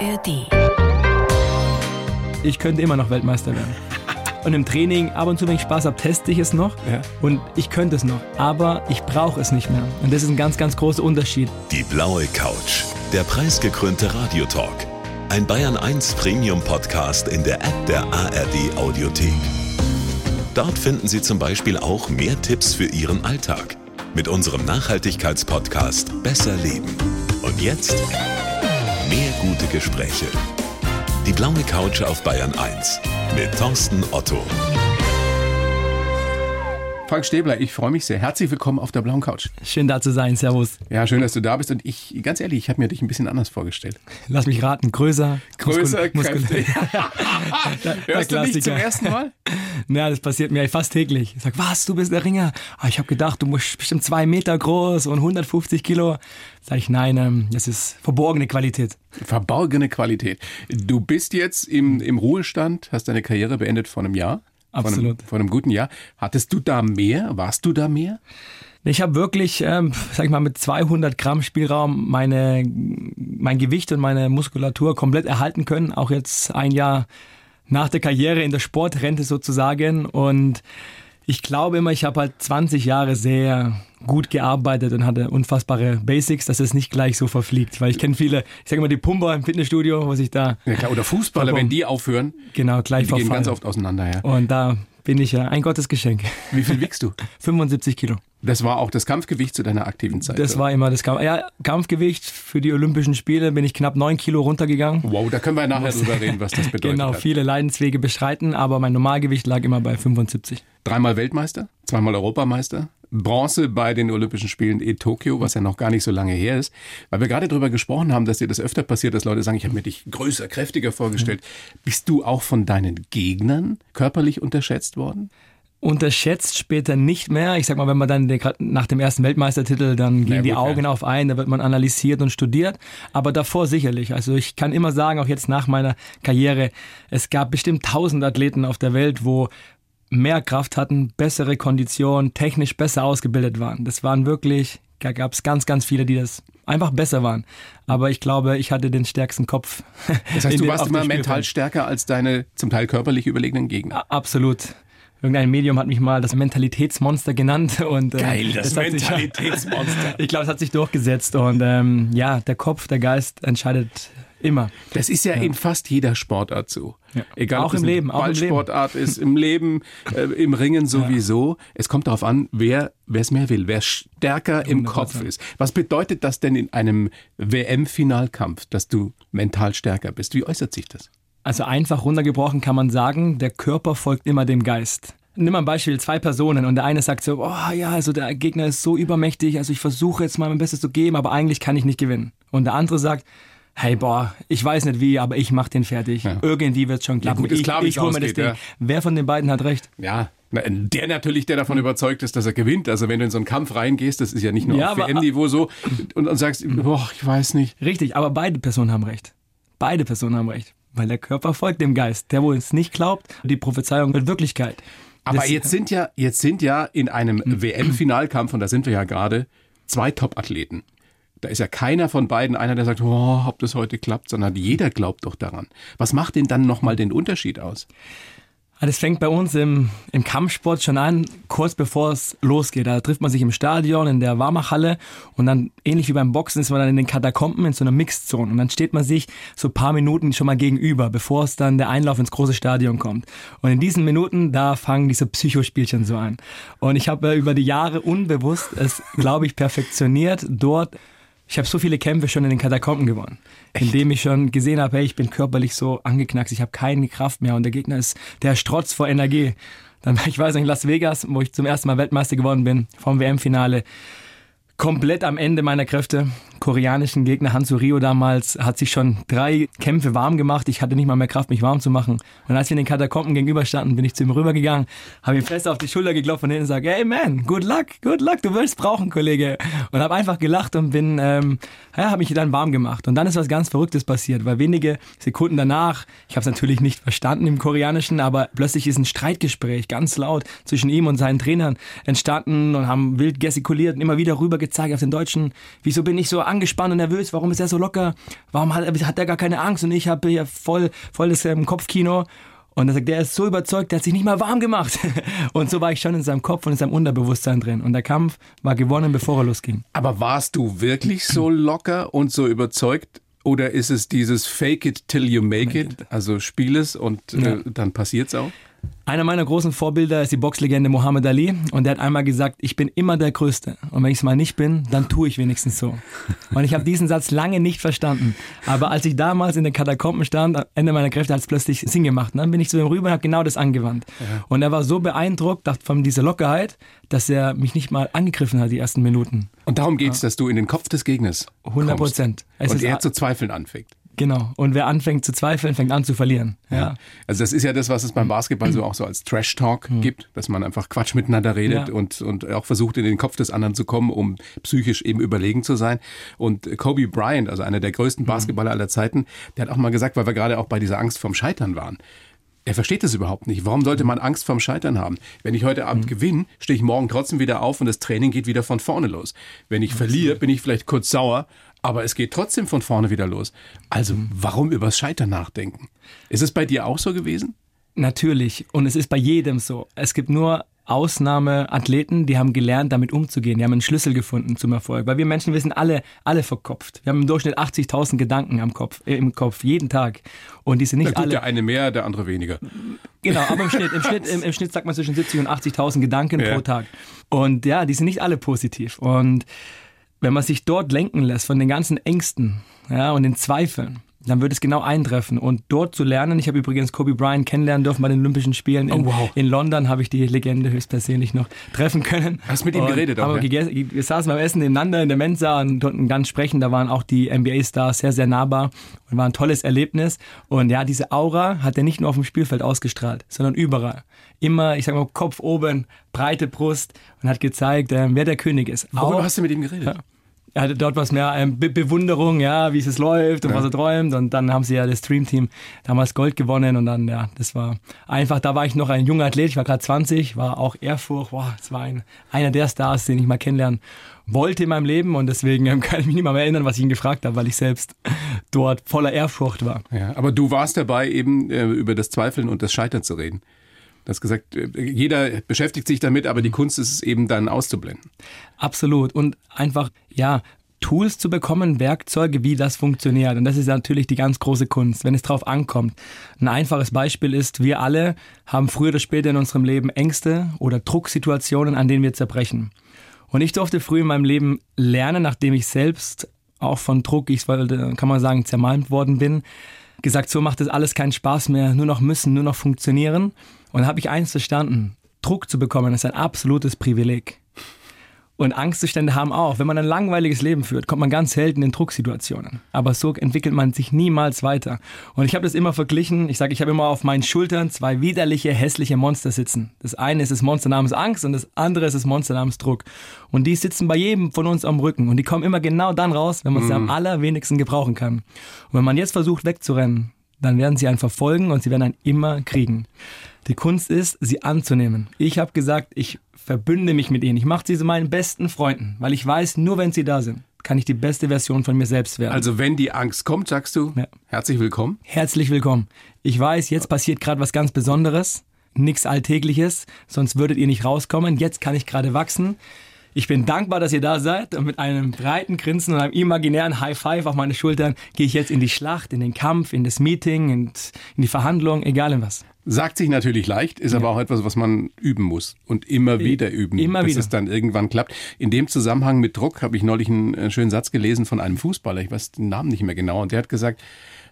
ARD. Ich könnte immer noch Weltmeister werden. Und im Training, ab und zu, wenn ich Spaß habe, teste ich es noch. Ja. Und ich könnte es noch. Aber ich brauche es nicht mehr. Und das ist ein ganz, ganz großer Unterschied. Die blaue Couch. Der preisgekrönte Radiotalk. Ein Bayern 1 Premium Podcast in der App der ARD Audiothek. Dort finden Sie zum Beispiel auch mehr Tipps für Ihren Alltag. Mit unserem Nachhaltigkeitspodcast Besser Leben. Und jetzt mehr gute Gespräche. Die blaue Couch auf Bayern 1 mit Thorsten Otto. Frank Stäbler, ich freue mich sehr. Herzlich willkommen auf der blauen Couch. Schön da zu sein. Servus. Ja, schön, dass du da bist. Und ich, ganz ehrlich, ich habe mir dich ein bisschen anders vorgestellt. Lass mich raten. Größer. Größer, muskul- kräftig. der Hörst du mich zum ersten Mal? Ja, das passiert mir fast täglich. Ich sag, was, du bist der Ringer? Ah, ich habe gedacht, du musst bestimmt zwei Meter groß und 150 Kilo. Sag ich, nein, ähm, das ist verborgene Qualität. Verborgene Qualität. Du bist jetzt im, im Ruhestand, hast deine Karriere beendet vor einem Jahr. Vor einem, Absolut. vor einem guten Jahr. Hattest du da mehr? Warst du da mehr? Ich habe wirklich, ähm, sag ich mal, mit 200 Gramm Spielraum meine, mein Gewicht und meine Muskulatur komplett erhalten können. Auch jetzt ein Jahr nach der Karriere in der Sportrente sozusagen. Und ich glaube immer, ich habe halt 20 Jahre sehr gut gearbeitet und hatte unfassbare Basics, dass es nicht gleich so verfliegt. Weil ich kenne viele, ich sage immer die Pumper im Fitnessstudio, wo sich da Ja, klar. Oder Fußballer, Vollkommen. wenn die aufhören, genau gleich die gehen verfallen. ganz oft auseinander. Ja. Und da bin ich ja ein Gottesgeschenk. Wie viel wiegst du? 75 Kilo. Das war auch das Kampfgewicht zu deiner aktiven Zeit. Das oder? war immer das Kampf ja, Kampfgewicht. Für die Olympischen Spiele bin ich knapp 9 Kilo runtergegangen. Wow, da können wir nachher drüber reden, was das bedeutet. Genau, hat. viele Leidenswege beschreiten, aber mein Normalgewicht lag immer bei 75. Dreimal Weltmeister, zweimal Europameister, Bronze bei den Olympischen Spielen in Tokio, was ja noch gar nicht so lange her ist. Weil wir gerade darüber gesprochen haben, dass dir das öfter passiert, dass Leute sagen, ich habe mir dich größer, kräftiger vorgestellt. Bist du auch von deinen Gegnern körperlich unterschätzt worden? Unterschätzt später nicht mehr. Ich sag mal, wenn man dann nach dem ersten Weltmeistertitel, dann gehen Na die Augen ja. auf ein, da wird man analysiert und studiert. Aber davor sicherlich. Also ich kann immer sagen, auch jetzt nach meiner Karriere, es gab bestimmt tausend Athleten auf der Welt, wo mehr Kraft hatten, bessere Kondition, technisch besser ausgebildet waren. Das waren wirklich, da gab es ganz, ganz viele, die das einfach besser waren. Aber ich glaube, ich hatte den stärksten Kopf. Das heißt, du warst immer mental stärker als deine zum Teil körperlich überlegenen Gegner. Absolut. Irgendein Medium hat mich mal das Mentalitätsmonster genannt und äh, hat sich- Mentalitätsmonster. ich glaube, es hat sich durchgesetzt und ähm, ja, der Kopf, der Geist entscheidet immer. Das ist ja, in fast jeder Sportart so. Ja. Egal, Auch im Leben, auch im Leben. Ballsportart ist, im Leben, äh, im Ringen sowieso. Es kommt darauf an, wer es mehr will, wer stärker im 100%. Kopf ist. Was bedeutet das denn in einem WM-Finalkampf, dass du mental stärker bist? Wie äußert sich das? Also einfach runtergebrochen kann man sagen, der Körper folgt immer dem Geist. Nimm mal ein Beispiel, zwei Personen und der eine sagt so, oh ja, also der Gegner ist so übermächtig, also ich versuche jetzt mal mein Bestes zu geben, aber eigentlich kann ich nicht gewinnen. Und der andere sagt, hey boah, ich weiß nicht wie, aber ich mach den fertig. Irgendwie wird's schon klappen. gut, ist ich klar, ich es hol mir das Ding. ja. Wer von den beiden hat recht? Ja, der natürlich, der davon überzeugt ist, dass er gewinnt. Also wenn du in so einen Kampf reingehst, das ist ja nicht nur Ja, auf WM-Niveau so, und, und sagst, boah, ich weiß nicht. Richtig, aber beide Personen haben recht. Beide Personen haben recht. Weil der Körper folgt dem Geist. Der, wo es nicht glaubt, die Prophezeiung wird Wirklichkeit. Aber Das- jetzt sind ja, jetzt sind ja in einem WM-Finalkampf, und da sind wir ja gerade, zwei Top-Athleten. Da ist ja keiner von beiden einer, der sagt, oh, ob das heute klappt, sondern jeder glaubt doch daran. Was macht denn dann nochmal den Unterschied aus? Ah, Das fängt bei uns im, im Kampfsport schon an, kurz bevor es losgeht. Da trifft man sich im Stadion, in der Warmachhalle und dann, ähnlich wie beim Boxen, ist man dann in den Katakomben in so einer Mixed-Zone. Und dann steht man sich so paar Minuten schon mal gegenüber, bevor es dann der Einlauf ins große Stadion kommt. Und in diesen Minuten, da fangen diese Psychospielchen so an. Und ich habe äh, über die Jahre unbewusst es, glaube ich, perfektioniert, dort ich habe so viele Kämpfe schon in den Katakomben gewonnen, indem ich schon gesehen habe, hey, ich bin körperlich so angeknackst, ich habe keine Kraft mehr und der Gegner ist der Strotz vor Energie. Dann war ich weiß in Las Vegas, wo ich zum ersten Mal Weltmeister geworden bin, vom WM-Finale. Komplett am Ende meiner Kräfte. Koreanischen Gegner Hansu Rio damals hat sich schon drei Kämpfe warm gemacht. Ich hatte nicht mal mehr Kraft, mich warm zu machen. Und als wir in den Katakomben gegenüberstanden, bin ich zu ihm rübergegangen, habe ihm fest auf die Schulter geklopft und hinten gesagt, hey man, good luck, good luck, du wirst brauchen, Kollege. Und habe einfach gelacht und bin, ähm, ja, habe mich dann warm gemacht. Und dann ist was ganz Verrücktes passiert, weil wenige Sekunden danach, ich habe es natürlich nicht verstanden im Koreanischen, aber plötzlich ist ein Streitgespräch ganz laut zwischen ihm und seinen Trainern entstanden und haben wild gestikuliert und immer wieder rüber gezeigt auf den Deutschen, wieso bin ich so angespannt und nervös. Warum ist er so locker? Warum hat, hat er gar keine Angst? Und ich habe hier voll, voll das ähm, Kopfkino. Und er sagt, der ist so überzeugt, der hat sich nicht mal warm gemacht. Und so war ich schon in seinem Kopf und in seinem Unterbewusstsein drin. Und der Kampf war gewonnen, bevor er losging. Aber warst du wirklich so locker und so überzeugt? Oder ist es dieses Fake it till you make it? Also spiel es und äh, dann passiert's auch? Einer meiner großen Vorbilder ist die Boxlegende Muhammad Ali und der hat einmal gesagt, ich bin immer der Größte und wenn ich es mal nicht bin, dann tue ich wenigstens so. Und ich habe diesen Satz lange nicht verstanden, aber als ich damals in den Katakomben stand, am Ende meiner Kräfte hat es plötzlich Sinn gemacht. Und dann bin ich zu ihm rüber und habe genau das angewandt. Ja. Und er war so beeindruckt von dieser Lockerheit, dass er mich nicht mal angegriffen hat die ersten Minuten. Und darum geht es, ja. dass du in den Kopf des Gegners 100 Prozent. Und er zu zweifeln anfängt. Genau. Und wer anfängt zu zweifeln, fängt an zu verlieren. Ja. ja. Also das ist ja das, was es beim Basketball so auch so als Trash Talk mhm. gibt, dass man einfach Quatsch miteinander redet ja. und, und auch versucht, in den Kopf des anderen zu kommen, um psychisch eben überlegen zu sein. Und Kobe Bryant, also einer der größten mhm. Basketballer aller Zeiten, der hat auch mal gesagt, weil wir gerade auch bei dieser Angst vorm Scheitern waren. Er versteht das überhaupt nicht. Warum sollte man Angst vorm Scheitern haben? Wenn ich heute Abend mhm. gewinne, stehe ich morgen trotzdem wieder auf und das Training geht wieder von vorne los. Wenn ich verliere, bin ich vielleicht kurz sauer, aber es geht trotzdem von vorne wieder los. Also warum übers Scheitern nachdenken? Ist es bei dir auch so gewesen? Natürlich. Und es ist bei jedem so. Es gibt nur Ausnahmeathleten, die haben gelernt, damit umzugehen. Die haben einen Schlüssel gefunden zum Erfolg. Weil wir Menschen, wir sind alle, alle verkopft. Wir haben im Durchschnitt 80.000 Gedanken am Kopf, äh, im Kopf, jeden Tag. Und die sind nicht da alle. Der eine mehr, der andere weniger. Genau, aber im Schnitt, im Schnitt, im, im Schnitt sagt man zwischen 70 und 80.000 Gedanken ja. pro Tag. Und ja, die sind nicht alle positiv. Und wenn man sich dort lenken lässt von den ganzen Ängsten ja, und den Zweifeln, dann wird es genau eintreffen. Und dort zu lernen, ich habe übrigens Kobe Bryant kennenlernen dürfen bei den Olympischen Spielen in, oh, wow. in London, habe ich die Legende höchstpersönlich noch treffen können. Hast mit ihm geredet auch, aber ja? Wir saßen beim Essen nebeneinander in der Mensa und konnten ganz sprechen. Da waren auch die NBA-Stars sehr, sehr nahbar und war ein tolles Erlebnis. Und ja, diese Aura hat er nicht nur auf dem Spielfeld ausgestrahlt, sondern überall. Immer, ich sag mal, Kopf oben, breite Brust und hat gezeigt, äh, wer der König ist. Worüber hast du mit ihm geredet? Ja er hatte dort was mehr ähm, Be Bewunderung, ja, wie es läuft und ja. was er träumt. Und dann haben sie ja das Streamteam damals Gold gewonnen und dann, ja, das war einfach, da war ich noch ein junger Athlet, ich war gerade 20, war auch Ehrfurcht, boah, das war ein, einer der Stars, den ich mal kennenlernen wollte in meinem Leben und deswegen ähm, kann ich mich nicht mal mehr erinnern, was ich ihn gefragt habe, weil ich selbst dort voller Ehrfurcht war. Ja, aber du warst dabei, eben äh, über das Zweifeln und das Scheitern zu reden. Du hast gesagt, jeder beschäftigt sich damit, aber die Kunst ist es eben dann auszublenden. Absolut. Und einfach, ja, Tools zu bekommen, Werkzeuge, wie das funktioniert. Und das ist natürlich die ganz große Kunst, wenn es drauf ankommt. Ein einfaches Beispiel ist, wir alle haben früher oder später in unserem Leben Ängste oder Drucksituationen, an denen wir zerbrechen. Und ich durfte früh in meinem Leben lernen, nachdem ich selbst auch von Druck, ich kann man sagen, zermalmt worden bin, gesagt, so macht das alles keinen Spaß mehr, nur noch müssen, nur noch funktionieren. Und habe ich eins verstanden. Druck zu bekommen ist ein absolutes Privileg. Und Angstzustände haben auch. Wenn man ein langweiliges Leben führt, kommt man ganz selten in Drucksituationen. Aber so entwickelt man sich niemals weiter. Und ich habe das immer verglichen. Ich sage, ich habe immer auf meinen Schultern zwei widerliche, hässliche Monster sitzen. Das eine ist das Monster namens Angst und das andere ist das Monster namens Druck. Und die sitzen bei jedem von uns am Rücken. Und die kommen immer genau dann raus, wenn man sie mm. am mhm. allerwenigsten gebrauchen kann. Und wenn man jetzt versucht wegzurennen, dann werden sie einen verfolgen und sie werden einen immer kriegen. Die Kunst ist, sie anzunehmen. Ich habe gesagt, ich verbünde mich mit ihnen. Ich mache sie zu meinen besten Freunden, weil ich weiß, nur wenn sie da sind, kann ich die beste Version von mir selbst werden. Also wenn die Angst kommt, sagst du, ja. herzlich willkommen. Herzlich willkommen. Ich weiß, jetzt passiert gerade was ganz Besonderes, nichts Alltägliches, sonst würdet ihr nicht rauskommen. Jetzt kann ich gerade wachsen. Ich bin dankbar, dass ihr da seid und mit einem breiten Grinsen und einem imaginären High Five auf meine Schultern gehe ich jetzt in die Schlacht, in den Kampf, in das Meeting, in, die Verhandlung, egal in was. Sagt sich natürlich leicht, ist ja. aber auch etwas, was man üben muss und immer wieder üben, immer bis wieder. es dann irgendwann klappt. In dem Zusammenhang mit Druck habe ich neulich einen äh, schönen Satz gelesen von einem Fußballer, ich weiß den Namen nicht mehr genau, und der hat gesagt,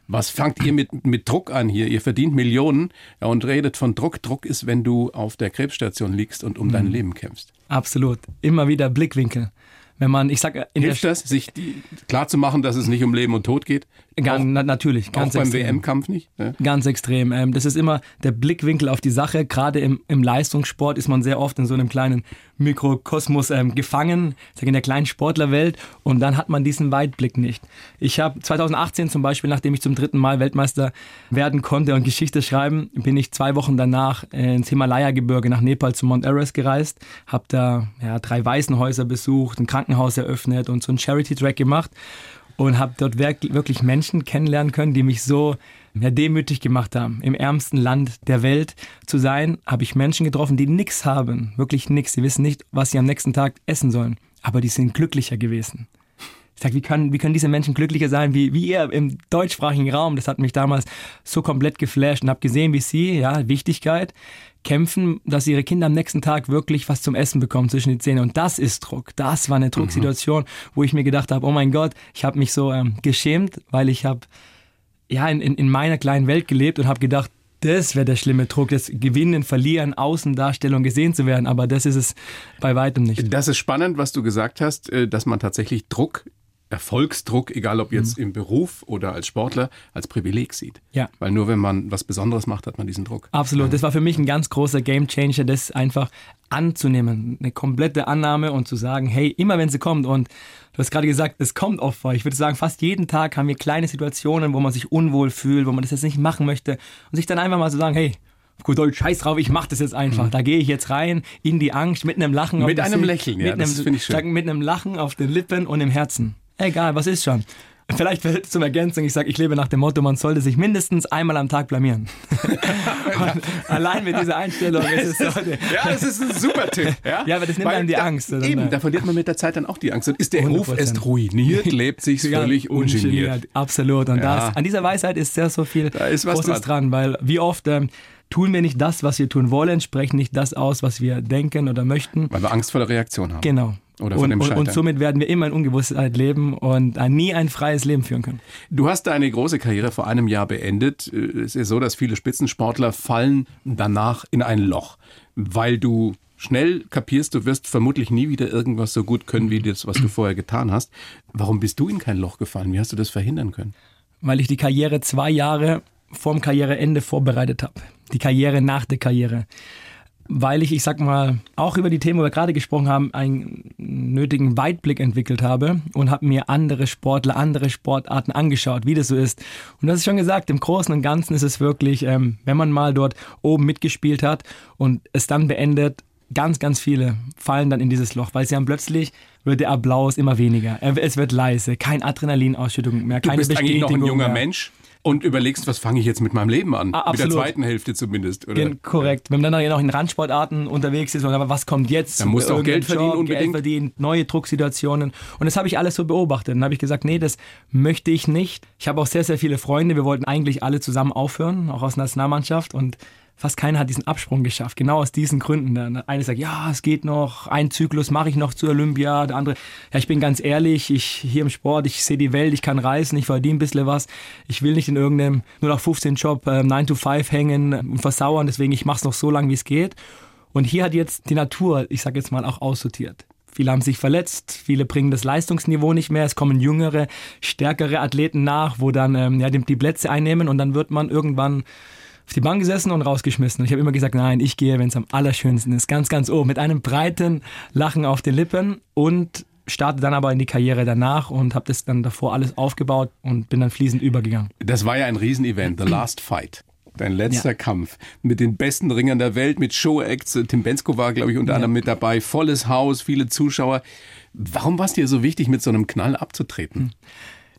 was fangt ihr mit, mit Druck an hier? Ihr verdient Millionen ja, und redet von Druck. Druck ist, wenn du auf der Krebsstation liegst und um mhm. dein Leben kämpfst. Absolut. Immer wieder Blickwinkel. Wenn man, ich sag, in Hilft das, sich klar zu machen, dass es nicht um Leben und Tod geht? Ganz, na, natürlich, ganz auch beim WM-Kampf nicht? Ja? Ganz extrem. Ähm, das ist immer der Blickwinkel auf die Sache. Gerade im, im Leistungssport ist man sehr oft in so einem kleinen Mikrokosmos ähm, gefangen, in der kleinen Sportlerwelt und dann hat man diesen Weitblick nicht. Ich habe 2018 zum Beispiel, nachdem ich zum dritten Mal Weltmeister werden konnte und Geschichte schreiben, bin ich zwei Wochen danach ins Himalaya-Gebirge nach Nepal zu Mount Everest gereist, habe da ja, drei Waisenhäuser besucht, ein Krankenhaus eröffnet und so einen Charity-Track gemacht und habe dort wirklich Menschen kennenlernen können, die mich so ja, demütig gemacht haben. Im ärmsten Land der Welt zu sein, habe ich Menschen getroffen, die nichts haben, wirklich nichts. Sie wissen nicht, was sie am nächsten Tag essen sollen, aber die sind glücklicher gewesen. Ich sage, wie können, wie können diese Menschen glücklicher sein wie, wie ihr im deutschsprachigen Raum? Das hat mich damals so komplett geflasht und habe gesehen, wie sie, ja, Wichtigkeit, kämpfen, dass ihre Kinder am nächsten Tag wirklich was zum Essen bekommen zwischen die Zähne. Und das ist Druck. Das war eine Drucksituation, mhm. wo ich mir gedacht habe, oh mein Gott, ich habe mich so ähm, geschämt, weil ich habe ja in, in, in meiner kleinen Welt gelebt und habe gedacht, das wäre der schlimme Druck, das Gewinnen, Verlieren, Außendarstellung gesehen zu werden. Aber das ist es bei weitem nicht. Das ist spannend, was du gesagt hast, äh, dass man tatsächlich Druck Erfolgsdruck, egal ob jetzt mhm. im Beruf oder als Sportler, als Privileg sieht. Ja. Weil nur wenn man was Besonderes macht, hat man diesen Druck. Absolut. Das war für mich ein ganz großer Gamechanger, das einfach anzunehmen. Eine komplette Annahme und zu sagen, hey, immer wenn sie kommt und du hast gerade gesagt, es kommt oft vor. Ich würde sagen, fast jeden Tag haben wir kleine Situationen, wo man sich unwohl fühlt, wo man das jetzt nicht machen möchte und sich dann einfach mal so sagen, hey, gut Deutsch, scheiß drauf, ich mach das jetzt einfach. Mhm. Da gehe ich jetzt rein in die Angst mit einem Lachen. Mit einem Lächeln, ja, das finde ich schön. Mit einem Lachen auf den Lippen und im Herzen. Egal, was ist schon? Vielleicht zum Ergänzung, ich sage, ich lebe nach dem Motto, man sollte sich mindestens einmal am Tag blamieren. allein mit dieser Einstellung ist es so. Ja, das ist ein super Tipp. Ja, ja aber das nimmt Weil einem die da, Angst. Oder? Eben, da verliert man mit der Zeit dann auch die Angst. Und ist der 100%. Ruf erst ruiniert, lebt sich völlig ungeniert. ungeniert. Absolut. Und ja. das, an dieser Weisheit ist sehr so viel da ist was Großes dran. dran, weil wie oft ähm, tun wir nicht das, was wir tun wollen, sprechen nicht das aus, was wir denken oder möchten. Weil wir Angst vor der Reaktion haben. Genau. Oder von und, dem und, und somit werden wir immer in Ungewissheit leben und nie ein freies Leben führen können. Du hast deine große Karriere vor einem Jahr beendet. Es ist so, dass viele Spitzensportler fallen danach in ein Loch, weil du schnell kapierst, du wirst vermutlich nie wieder irgendwas so gut können wie das, was du vorher getan hast. Warum bist du in kein Loch gefallen? Wie hast du das verhindern können? Weil ich die Karriere zwei Jahre vorm Karriereende vorbereitet habe. Die Karriere nach der Karriere weil ich, ich sag mal, auch über die Themen, wo wir gerade gesprochen haben, einen nötigen Weitblick entwickelt habe und habe mir andere Sportler, andere Sportarten angeschaut, wie das so ist. Und das ist schon gesagt, im Großen und Ganzen ist es wirklich, ähm, wenn man mal dort oben mitgespielt hat und es dann beendet, ganz, ganz viele fallen dann in dieses Loch, weil sie haben plötzlich wird der Applaus immer weniger. Es wird leise, kein Adrenalinausschüttung mehr, keine du bist Bestätigung eigentlich noch ein junger mehr. Mensch und überlegst, was fange ich jetzt mit meinem Leben an? Ah, mit der zweiten Hälfte zumindest, oder? Gen korrekt. Wenn man dann noch in Randsportarten unterwegs ist, aber was kommt jetzt? Dann musst du auch Geld verdienen Job, unbedingt. Geld verdienen, neue Drucksituationen. Und das habe ich alles so beobachtet. Dann habe ich gesagt, nee, das möchte ich nicht. Ich habe auch sehr, sehr viele Freunde. Wir wollten eigentlich alle zusammen aufhören, auch aus der Nationalmannschaft. Und fast keiner hat diesen Absprung geschafft. Genau aus diesen Gründen. Der eine sagt, ja, es geht noch, ein Zyklus mache ich noch zur Olympia. Der andere, ja, ich bin ganz ehrlich, ich hier im Sport, ich sehe die Welt, ich kann reisen, ich verdiene ein bisschen was. Ich will nicht in irgendeinem nur noch 15 Job äh, 9 to 5 hängen und versauern, deswegen ich mache es noch so lange, wie es geht. Und hier hat jetzt die Natur, ich sage jetzt mal, auch aussortiert. Viele haben sich verletzt, viele bringen das Leistungsniveau nicht mehr. Es kommen jüngere, stärkere Athleten nach, wo dann ähm, ja, die Plätze einnehmen und dann wird man irgendwann auf die Bank gesessen und rausgeschmissen. Und ich habe immer gesagt, nein, ich gehe, wenn es am allerschönsten ist, ganz, ganz oben, mit einem breiten Lachen auf den Lippen und starte dann aber in die Karriere danach und habe das dann davor alles aufgebaut und bin dann fließend übergegangen. Das war ja ein Riesenevent, The Last Fight. Dein letzter ja. Kampf mit den besten Ringern der Welt, mit Show-Acts. Tim Bensko war, glaube ich, unter ja. anderem mit dabei. Volles Haus, viele Zuschauer. Warum war es dir so wichtig, mit so einem Knall abzutreten? Hm.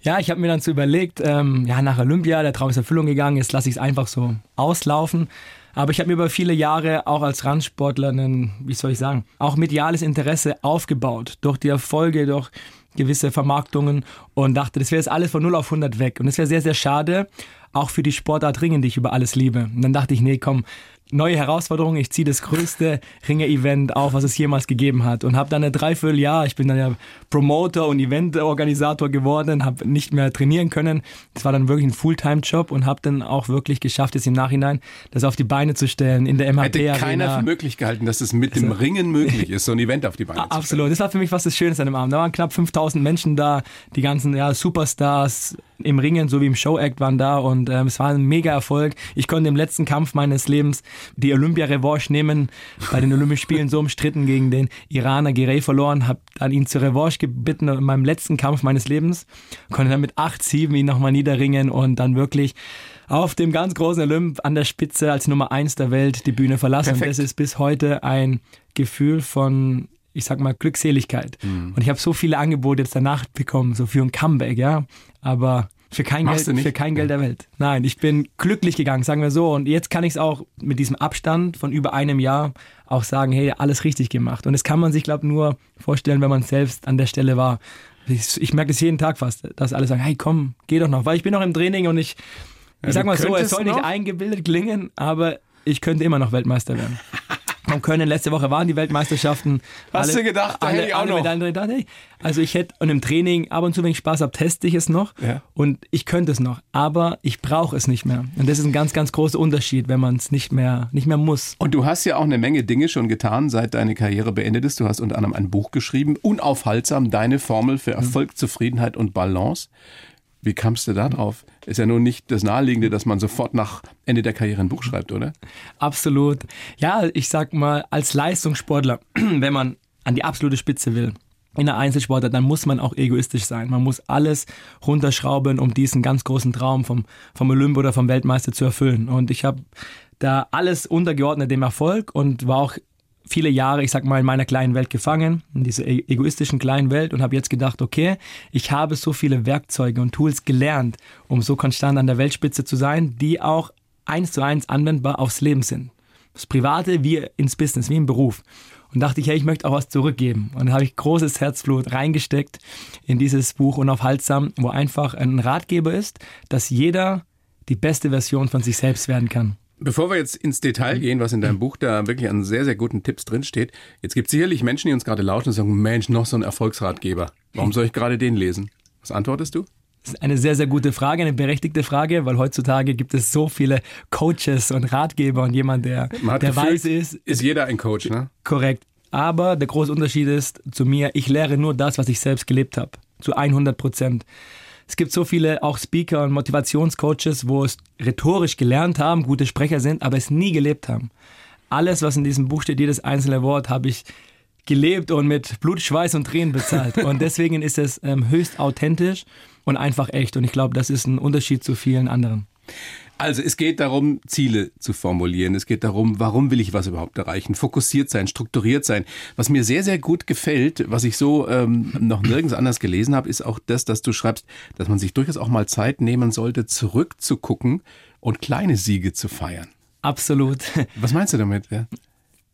Ja, ich habe mir dann so überlegt, ähm, ja, nach Olympia, der Traum ist Erfüllung gegangen, jetzt lasse ich es einfach so auslaufen. Aber ich habe mir über viele Jahre auch als Randsportler einen, wie soll ich sagen, auch mediales Interesse aufgebaut. Durch die Erfolge, durch gewisse Vermarktungen und dachte, das wäre jetzt alles von 0 auf 100 weg. Und das wäre sehr, sehr schade, auch für die Sportart Ringen, die ich über alles liebe. Und dann dachte ich, nee, komm, neue Herausforderung. Ich ziehe das größte Ringe-Event auf, was es jemals gegeben hat. Und habe dann ein Dreivierteljahr, ich bin dann ja Promoter und Eventorganisator geworden, habe nicht mehr trainieren können. Das war dann wirklich ein Fulltime-Job und habe dann auch wirklich geschafft, es im Nachhinein, das auf die Beine zu stellen in der MHP Hätte keiner für möglich gehalten, dass es mit dem also, Ringen möglich ist, so ein Event auf die Beine zu stellen. Absolut. Das war für mich fast das Schönste an dem Abend. Da waren knapp 5000 Menschen da, die ganzen ja, Superstars im Ringen sowie im Show-Act waren da und ähm, es war ein mega Erfolg. Ich konnte im letzten Kampf meines Lebens die Olympia-Revanche nehmen. Bei den Olympischen Spielen so umstritten gegen den Iraner Girey verloren, habe dann ihn zur Revanche gebeten in meinem letzten Kampf meines Lebens, konnte dann mit 8-7 ihn nochmal niederringen und dann wirklich auf dem ganz großen Olymp an der Spitze als Nummer eins der Welt die Bühne verlassen. Perfekt. Und das ist bis heute ein Gefühl von ich sag mal, Glückseligkeit. Mhm. Und ich habe so viele Angebote jetzt danach bekommen, so für ein Comeback, ja. Aber für kein Machst Geld, für kein Geld der Welt. Nein, ich bin glücklich gegangen, sagen wir so. Und jetzt kann ich es auch mit diesem Abstand von über einem Jahr auch sagen, hey, alles richtig gemacht. Und das kann man sich, glaube ich, nur vorstellen, wenn man selbst an der Stelle war. Ich, ich merke das jeden Tag fast, dass alle sagen, hey, komm, geh doch noch, weil ich bin noch im Training und ich, ich ja, sag mal so, es soll noch? nicht eingebildet klingen, aber ich könnte immer noch Weltmeister werden. Von Köln. Letzte Woche waren die Weltmeisterschaften. Hast alle, du gedacht, da alle, hätte ich auch noch. Hey. Also ich hätte, und im Training, ab und zu, wenn ich Spaß habe, teste ich es noch. Ja. Und ich könnte es noch. Aber ich brauche es nicht mehr. Und das ist ein ganz, ganz großer Unterschied, wenn man es nicht mehr, nicht mehr muss. Und du hast ja auch eine Menge Dinge schon getan, seit deine Karriere beendet ist. Du hast unter anderem ein Buch geschrieben, unaufhaltsam, deine Formel für Erfolg, Zufriedenheit und Balance. Wie kamst du da drauf? Ist ja nun nicht das Naheliegende, dass man sofort nach Ende der Karriere ein Buch schreibt, oder? Absolut. Ja, ich sag mal, als Leistungssportler, wenn man an die absolute Spitze will, in der Einzelsportler, dann muss man auch egoistisch sein. Man muss alles runterschrauben, um diesen ganz großen Traum vom, vom Olymp oder vom Weltmeister zu erfüllen. Und ich habe da alles untergeordnet dem Erfolg und war auch viele Jahre, ich sag mal, in meiner kleinen Welt gefangen, in dieser e-, egoistischen kleinen Welt und habe jetzt gedacht, okay, ich habe so viele Werkzeuge und Tools gelernt, um so konstant an der Weltspitze zu sein, die auch eins zu eins anwendbar aufs Leben sind. Das Private wie ins Business, wie im Beruf. Und dachte ich, hey, ich möchte auch was zurückgeben. Und dann habe ich großes Herzblut reingesteckt in dieses Buch Unaufhaltsam, wo einfach ein Ratgeber ist, dass jeder die beste Version von sich selbst werden kann. Bevor wir jetzt ins Detail mhm. gehen, was in deinem Buch da wirklich an sehr, sehr guten Tipps drinsteht, jetzt gibt es sicherlich Menschen, die uns gerade lauschen und sagen, Mensch, noch so ein Erfolgsratgeber. Warum soll ich gerade den lesen? Was antwortest du? Das ist eine sehr, sehr gute Frage, eine berechtigte Frage, weil heutzutage gibt es so viele Coaches und Ratgeber und jemand, der, der gefühlt, weiß ist. Ist jeder ein Coach, ne? Korrekt. Aber der große Unterschied ist zu mir, ich lehre nur das, was ich selbst gelebt habe. Zu 100 Prozent. Es gibt so viele auch Speaker und Motivationscoaches, wo es rhetorisch gelernt haben, gute Sprecher sind, aber es nie gelebt haben. Alles, was in diesem Buch steht, jedes einzelne Wort, habe ich gelebt und mit Blut, Schweiß und Tränen bezahlt. Und deswegen ist es ähm, höchst authentisch und einfach echt. Und ich glaube, das ist ein Unterschied zu vielen anderen. Also es geht darum, Ziele zu formulieren. Es geht darum, warum will ich was überhaupt erreichen? Fokussiert sein, strukturiert sein. Was mir sehr, sehr gut gefällt, was ich so ähm, noch nirgends anders gelesen habe, ist auch das, dass du schreibst, dass man sich durchaus auch mal Zeit nehmen sollte, zurückzugucken und kleine Siege zu feiern. Absolut. Was meinst du damit? Ja?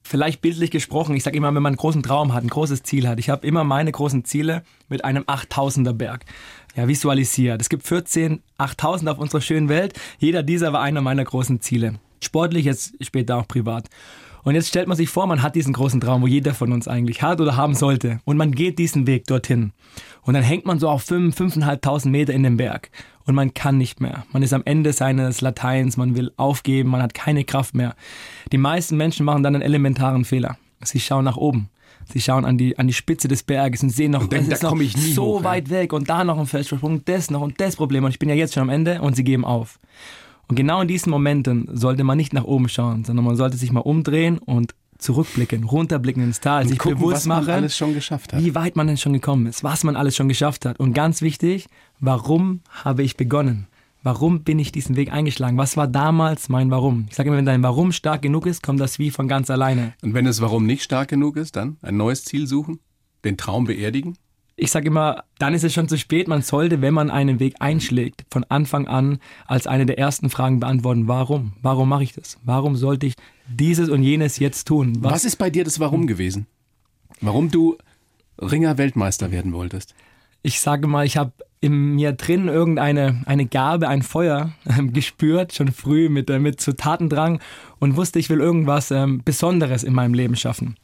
Vielleicht bildlich gesprochen, ich sage immer, wenn man einen großen Traum hat, ein großes Ziel hat, ich habe immer meine großen Ziele mit einem 8000er Berg ja, visualisiert. Es gibt 14 8000 auf unserer schönen Welt. Jeder dieser war einer meiner großen Ziele. Sportlich, jetzt später auch privat. Und jetzt stellt man sich vor, man hat diesen großen Traum, wo jeder von uns eigentlich hat oder haben sollte. Und man geht diesen Weg dorthin. Und dann hängt man so auf 5, 5.500 Meter in den Berg. Und man kann nicht mehr. Man ist am Ende seines Lateins, man will aufgeben, man hat keine Kraft mehr. Die meisten Menschen machen dann einen elementaren Fehler. Sie schauen nach oben. Sie schauen an die, an die Spitze des Berges und sehen noch, und denken, das ist noch so hoch, weit weg und da noch ein Felsvorsprung, das noch und das Problem. Und ich bin ja jetzt schon am Ende und sie geben auf. Und genau in diesen Momenten sollte man nicht nach oben schauen, sondern man sollte sich mal umdrehen und zurückblicken, runterblicken ins Tal, und sich gucken, bewusst was machen, man alles schon geschafft hat. wie weit man denn schon gekommen ist, was man alles schon geschafft hat. Und ganz wichtig, warum habe ich begonnen? Warum bin ich diesen Weg eingeschlagen? Was war damals mein Warum? Ich sage immer, wenn dein Warum stark genug ist, kommt das wie von ganz alleine. Und wenn das Warum nicht stark genug ist, dann ein neues Ziel suchen? Den Traum beerdigen? ich sage immer, dann ist es schon zu spät. Man sollte, wenn man einen Weg einschlägt, von Anfang an als eine der ersten Fragen beantworten, warum? Warum mache ich das? Warum sollte ich dieses und jenes jetzt tun? Was, Was ist bei dir das Warum gewesen? Warum du Ringer Weltmeister werden wolltest? Ich sage mal, ich habe in mir drin irgendeine eine Gabe, ein Feuer ähm, gespürt, schon früh mit, äh, mit zu Tatendrang und wusste, ich will irgendwas ähm, Besonderes in meinem Leben schaffen.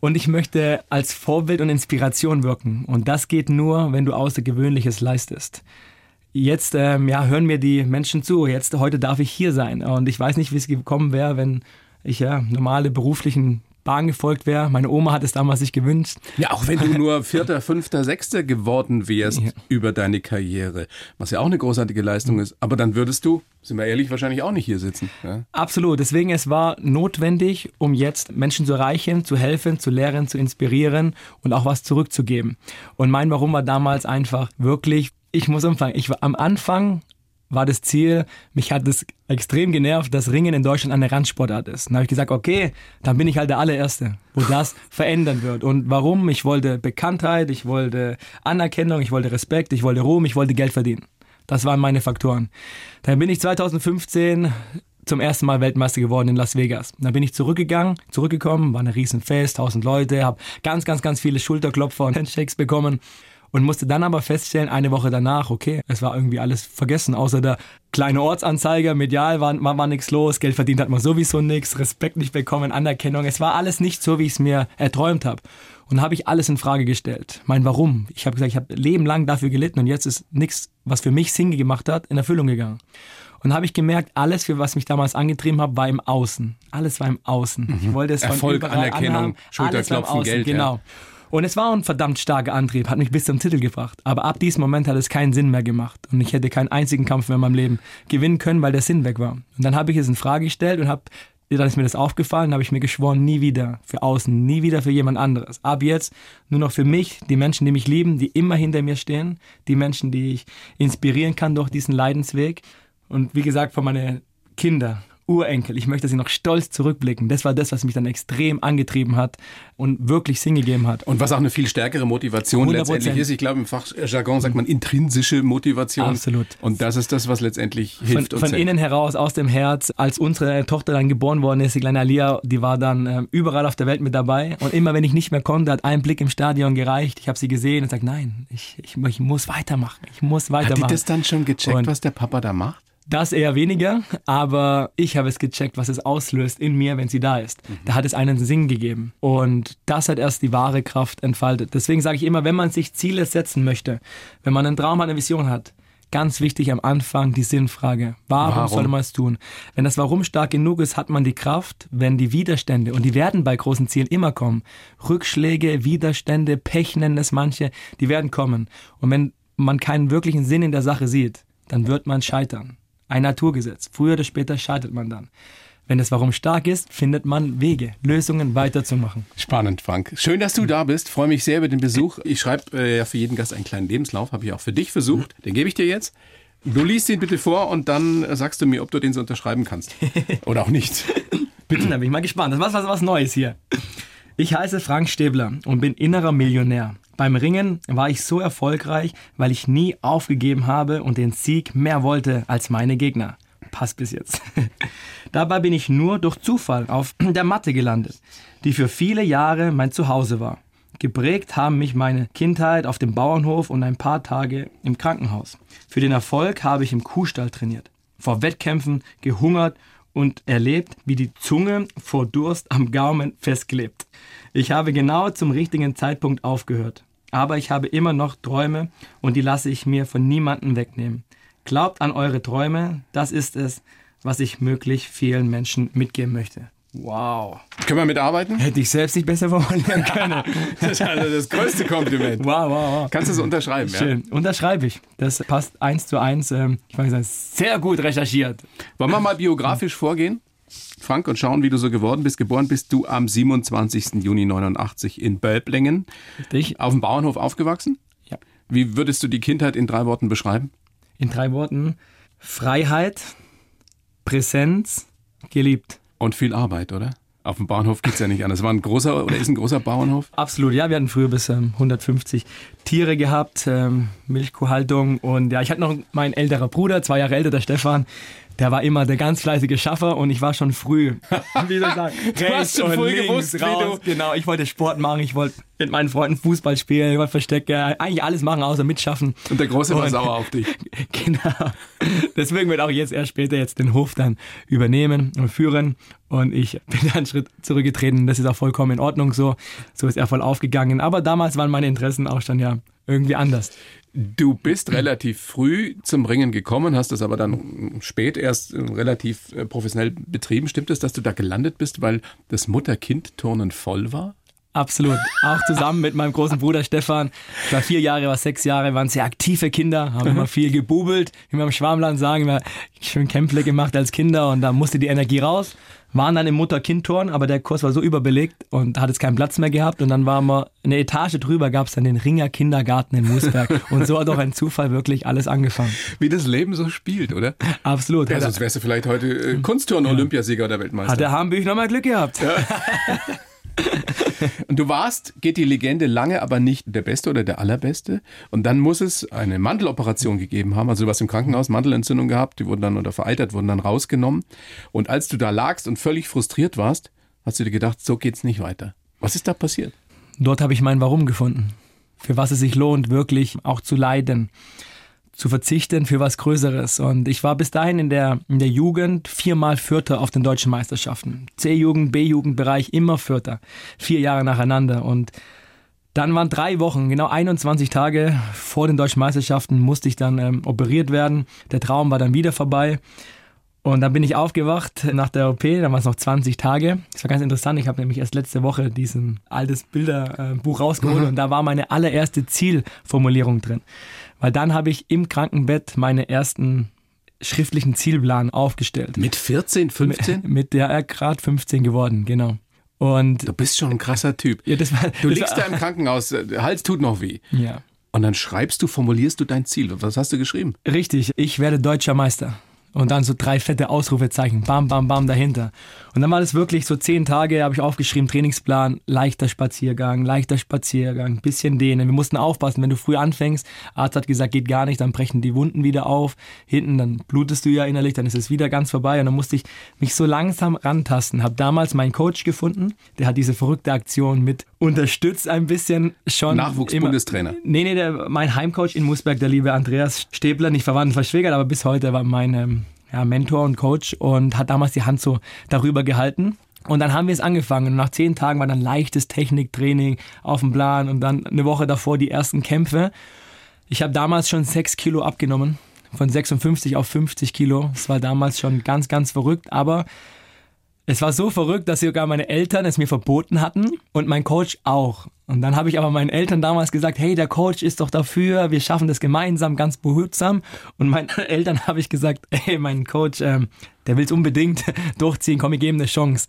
Und ich möchte als Vorbild und Inspiration wirken. Und das geht nur, wenn du Außergewöhnliches leistest. Jetzt ähm, ja, hören mir die Menschen zu. Jetzt, heute darf ich hier sein. Und ich weiß nicht, wie es gekommen wäre, wenn ich ja normale beruflichen Bahn gefolgt wäre. Meine Oma hat es damals sich gewünscht. Ja, auch wenn du nur Vierter, Fünfter, Sechster geworden wärst ja. über deine Karriere, was ja auch eine großartige Leistung ist, aber dann würdest du, sind wir ehrlich, wahrscheinlich auch nicht hier sitzen. Ja? Absolut. Deswegen, es war notwendig, um jetzt Menschen zu erreichen, zu helfen, zu lehren, zu inspirieren und auch was zurückzugeben. Und mein Warum war damals einfach wirklich, ich muss anfangen, ich war am Anfang war das Ziel, mich hat es extrem genervt, dass Ringen in Deutschland eine Randsportart ist. Dann habe ich gesagt, okay, dann bin ich halt der allererste, wo das verändern wird. Und warum? Ich wollte Bekanntheit, ich wollte Anerkennung, ich wollte Respekt, ich wollte Ruhm, ich wollte Geld verdienen. Das waren meine Faktoren. Dann bin ich 2015 zum ersten Mal Weltmeister geworden in Las Vegas. Dann bin ich zurückgegangen, zurückgekommen, war ein Riesenfest, tausend Leute, habe ganz, ganz, ganz viele Schulterklopfer und Handshakes bekommen und musste dann aber feststellen, eine Woche danach, okay, es war irgendwie alles vergessen, außer der kleine Ortsanzeiger, medial war, war, war nichts los, Geld verdient hat man sowieso nichts, Respekt nicht bekommen, Anerkennung, es war alles nicht so, wie ich es mir erträumt habe. Und habe ich alles in Frage gestellt. Mein Warum. Ich habe gesagt, ich habe lebenlang dafür gelitten und jetzt ist nichts, was für mich Sinn gemacht hat, in Erfüllung gegangen. Und habe ich gemerkt, alles, für was mich damals angetrieben habe, war im Außen. Alles war im Außen. Mhm. Ich wollte es Erfolg, von Anerkennung, anhaben. Schulterklopfen, Geld. Genau. Ja. Und es war ein verdammt starker Antrieb, hat mich bis zum Titel gebracht. Aber ab diesem Moment hat es keinen Sinn mehr gemacht. Und ich hätte keinen einzigen Kampf mehr in meinem Leben gewinnen können, weil der Sinn weg war. Und dann habe ich es in Frage gestellt und habe dann ist mir das aufgefallen, habe ich mir geschworen, nie wieder für außen, nie wieder für jemand anderes. Ab jetzt nur noch für mich, die Menschen, die mich lieben, die immer hinter mir stehen, die Menschen, die ich inspirieren kann durch diesen Leidensweg. Und wie gesagt, für meine Kinder, Urenkel. Ich möchte sie noch stolz zurückblicken. Das war das, was mich dann extrem angetrieben hat und wirklich Sinn gegeben hat. Und was auch eine viel stärkere Motivation 100%. letztendlich ist. Ich glaube, im Fachjargon sagt man intrinsische Motivation. Absolut. Und das ist das, was letztendlich hilft. Von, von innen heraus, aus dem Herz. Als unsere Tochter dann geboren worden ist, die kleine Alia, die war dann äh, überall auf der Welt mit dabei. Und immer, wenn ich nicht mehr konnte, hat ein Blick im Stadion gereicht. Ich habe sie gesehen und sagt, nein, ich, ich, ich, muss weitermachen. Ich muss weitermachen. Hat die das dann schon gecheckt, und was der Papa da macht? Das eher weniger, aber ich habe es gecheckt, was es auslöst in mir, wenn sie da ist. Mhm. Da hat es einen Sinn gegeben. Und das hat erst die wahre Kraft entfaltet. Deswegen sage ich immer, wenn man sich Ziele setzen möchte, wenn man einen Traum eine Vision hat, ganz wichtig am Anfang die Sinnfrage. Warum, warum, soll man es tun? Wenn das Warum stark genug ist, hat man die Kraft, wenn die Widerstände, und die werden bei großen Zielen immer kommen, Rückschläge, Widerstände, Pech nennen es manche, die werden kommen. Und wenn man keinen wirklichen Sinn in der Sache sieht, dann wird man scheitern. Ein Naturgesetz. Früher oder später scheitert man dann. Wenn das Warum stark ist, findet man Wege, Lösungen weiterzumachen. Spannend, Frank. Schön, dass du da bist. Freue mich sehr über den Besuch. Ich schreibe äh, ja für jeden Gast einen kleinen Lebenslauf. Habe ich auch für dich versucht. Den gebe ich dir jetzt. Du liest ihn bitte vor und dann sagst du mir, ob du den so unterschreiben kannst. Oder auch nicht. Bitte. Da bin ich mal gespannt. Das ist was, was Neues hier. Ich heiße Frank Stäbler und bin innerer Millionär. Beim Ringen war ich so erfolgreich, weil ich nie aufgegeben habe und den Sieg mehr wollte als meine Gegner. Passt bis jetzt. Dabei bin ich nur durch Zufall auf der Matte gelandet, die für viele Jahre mein Zuhause war. Geprägt haben mich meine Kindheit auf dem Bauernhof und ein paar Tage im Krankenhaus. Für den Erfolg habe ich im Kuhstall trainiert, vor Wettkämpfen gehungert und erlebt, wie die Zunge vor Durst am Gaumen festklebt. Ich habe genau zum richtigen Zeitpunkt aufgehört. Aber ich habe immer noch Träume und die lasse ich mir von niemandem wegnehmen. Glaubt an eure Träume, das ist es, was ich möglich vielen Menschen mitgeben möchte. Wow. Können wir mitarbeiten? Hätte ich selbst nicht besser formulieren können. das ist also das größte Kompliment. Wow, wow, wow. Kannst du es unterschreiben? Schön. Ja? Unterschreibe ich. Das passt eins zu eins. Ähm, ich würde sagen, sehr gut recherchiert. Wollen wir mal biografisch vorgehen? Frank, und schauen, wie du so geworden bist. Geboren bist du am 27. Juni 89 in Bölblingen. Richtig. Auf dem Bauernhof aufgewachsen? Ja. Wie würdest du die Kindheit in drei Worten beschreiben? In drei Worten. Freiheit, Präsenz, geliebt. Und viel Arbeit, oder? Auf dem Bauernhof geht es ja nicht anders. War ein großer oder ist ein großer Bauernhof? Absolut, ja. Wir hatten früher bis ähm, 150 Tiere gehabt, ähm, Milchkuhhaltung und ja, ich hatte noch meinen älterer Bruder, zwei Jahre älter, der Stefan der war immer der ganz fleißige Schaffer und ich war schon früh, wie soll ich sagen, du hast schon früh gewusst, raus. Genau, ich wollte Sport machen, ich wollte mit meinen Freunden Fußball spielen, ich wollte Verstecke, eigentlich alles machen, außer mitschaffen. Und der Große war und, sauer auf dich. Genau. Deswegen wird auch jetzt erst später jetzt den Hof dann übernehmen und führen. Und ich bin dann einen Schritt zurückgetreten. Das ist auch vollkommen in Ordnung so. So ist er voll aufgegangen. Aber damals waren meine Interessen auch schon ja irgendwie anders. Du bist relativ früh zum Ringen gekommen, hast das aber dann spät erst relativ äh, professionell betrieben. Stimmt es, dass du da gelandet bist, weil das Mutter-Kind-Turnen voll war? Absolut. Auch zusammen mit meinem großen Bruder Stefan. Ich war vier Jahre, war sechs Jahre, waren sehr aktive Kinder, haben immer viel gebubelt, wie wir im Schwarmland sagen, immer schön Kämpfe gemacht als Kinder und da musste die Energie raus. Waren dann im Mutter-Kind-Turn, aber der Kurs war so überbelegt und hat jetzt keinen Platz mehr gehabt und dann waren wir eine Etage drüber, gab es dann den Ringer Kindergarten in Moosberg und so hat auch ein Zufall wirklich alles angefangen. Wie das Leben so spielt, oder? Absolut. Ja, sonst wärst du vielleicht heute äh, Kunstturn-Olympiasieger oder Weltmeister. Hat der Hambüch nochmal Glück gehabt. Ja. Und du warst, geht die Legende lange, aber nicht der Beste oder der Allerbeste. Und dann muss es eine Mandeloperation gegeben haben. Also du warst im Krankenhaus, Mandelentzündung gehabt, die wurden dann oder vereitert, wurden dann rausgenommen. Und als du da lagst und völlig frustriert warst, hast du dir gedacht, so geht's nicht weiter. Was ist da passiert? Dort habe ich mein Warum gefunden. Für was es sich lohnt, wirklich auch zu leiden zu verzichten für was Größeres. Und ich war bis dahin in der, in der Jugend viermal Vierter auf den deutschen Meisterschaften. C-Jugend, B-Jugendbereich, immer Vierter. Vier Jahre nacheinander. Und dann waren drei Wochen, genau 21 Tage vor den deutschen Meisterschaften, musste ich dann ähm, operiert werden. Der Traum war dann wieder vorbei. Und dann bin ich aufgewacht nach der OP, dann waren es noch 20 Tage. Das war ganz interessant, ich habe nämlich erst letzte Woche diesen altes Bilderbuch rausgeholt mhm. und da war meine allererste Zielformulierung drin. Weil dann habe ich im Krankenbett meine ersten schriftlichen Zielplan aufgestellt. Mit 14, 15? Mit, mit der er gerade 15 geworden, genau. Und du bist schon ein krasser Typ. Ja, das war, du das liegst war, da im Krankenhaus, Hals tut noch weh. Ja. Und dann schreibst du, formulierst du dein Ziel. Was hast du geschrieben? Richtig, ich werde deutscher Meister und dann so drei fette Ausrufezeichen, bam, bam, bam dahinter. Und dann war das wirklich so zehn Tage, habe ich aufgeschrieben, Trainingsplan, leichter Spaziergang, leichter Spaziergang, bisschen dehnen. Wir mussten aufpassen, wenn du früh anfängst, Arzt hat gesagt, geht gar nicht, dann brechen die Wunden wieder auf, hinten, dann blutest du ja innerlich, dann ist es wieder ganz vorbei und dann musste ich mich so langsam rantasten. Habe damals meinen Coach gefunden, der hat diese verrückte Aktion mit unterstützt ein bisschen schon. Nachwuchsbundestrainer. Nee, nee, der, mein Heimcoach in Musberg, der liebe Andreas Stäbler, nicht verwandt, verschwägert, aber bis heute war mein ähm, ja, Mentor und Coach und hat damals die Hand so darüber gehalten. Und dann haben wir es angefangen. Und nach zehn Tagen war dann leichtes Techniktraining auf dem Plan und dann eine Woche davor die ersten Kämpfe. Ich habe damals schon sechs Kilo abgenommen. Von 56 auf 50 Kilo. Das war damals schon ganz, ganz verrückt. Aber es war so verrückt, dass sogar meine Eltern es mir verboten hatten und mein Coach auch. Und dann habe ich aber meinen Eltern damals gesagt, hey, der Coach ist doch dafür, wir schaffen das gemeinsam, ganz behutsam. Und meinen Eltern habe ich gesagt, hey, mein Coach, ähm, der will es unbedingt durchziehen, komm, ich gebe ihm eine Chance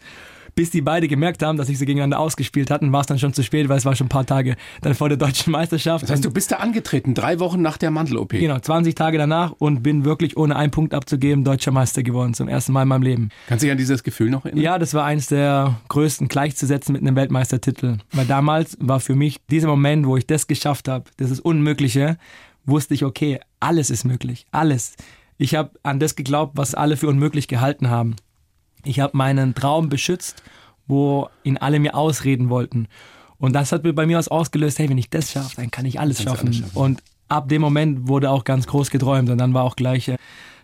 bis die beide gemerkt haben, dass sich sie gegeneinander ausgespielt hatten, war es dann schon zu spät, weil es war schon ein paar Tage dann vor der deutschen Meisterschaft. Das heißt, du bist da angetreten, drei Wochen nach der Mandel-OP. Genau, 20 Tage danach und bin wirklich ohne einen Punkt abzugeben deutscher Meister geworden, zum ersten Mal in meinem Leben. Kannst du dich an dieses Gefühl noch erinnern? Ja, das war eines der größten gleichzusetzen mit einem Weltmeistertitel. Weil damals war für mich dieser Moment, wo ich das geschafft habe, das ist Unmögliche, wusste ich, okay, alles ist möglich, alles. Ich habe an das geglaubt, was alle für unmöglich gehalten haben. Ich habe meinen Traum beschützt, wo ihn alle mir ausreden wollten. Und das hat bei mir was ausgelöst, hey, wenn ich das schaffe, dann kann ich alles schaffen. alles schaffen. Und ab dem Moment wurde auch ganz groß geträumt. Und dann war auch gleich äh,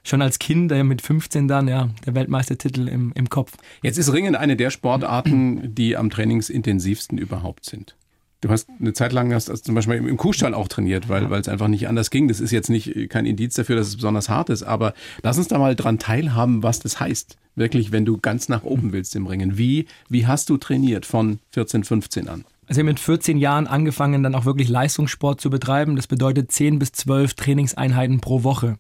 schon als Kind, äh, mit 15 dann, ja, der Weltmeistertitel im, im Kopf. Jetzt ist Ringen eine der Sportarten, die am trainingsintensivsten überhaupt sind. Du hast eine Zeit lang hast, hast zum Beispiel im Kuhstall auch trainiert, weil weil es einfach nicht anders ging. Das ist jetzt nicht kein Indiz dafür, dass es besonders hart ist, aber lass uns da mal dran teilhaben, was das heißt. Wirklich, wenn du ganz nach oben willst im Ringen. Wie, wie hast du trainiert von 14, 15 an? Also ich habe mit 14 Jahren angefangen, dann auch wirklich Leistungssport zu betreiben. Das bedeutet 10 bis 12 Trainingseinheiten pro Woche.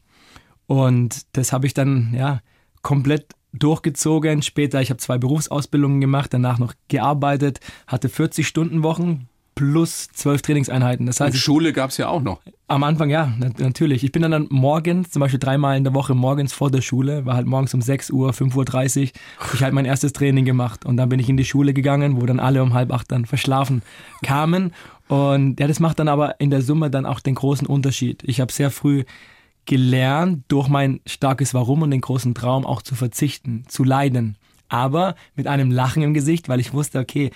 Und das habe ich dann ja komplett durchgezogen. Später, ich habe zwei Berufsausbildungen gemacht, danach noch gearbeitet, hatte 40 Stunden Wochen plus zwölf Trainingseinheiten. Das heißt, Und Schule gab es ja auch noch. Am Anfang ja, natürlich. Ich bin dann, dann morgens, zum Beispiel dreimal in der Woche morgens vor der Schule, war halt morgens um 6 Uhr, 5.30 Uhr, ich halt mein erstes Training gemacht. Und dann bin ich in die Schule gegangen, wo dann alle um halb acht dann verschlafen kamen. Und ja, das macht dann aber in der Summe dann auch den großen Unterschied. Ich habe sehr früh gelernt, durch mein starkes Warum und den großen Traum auch zu verzichten, zu leiden. Aber mit einem Lachen im Gesicht, weil ich wusste, okay,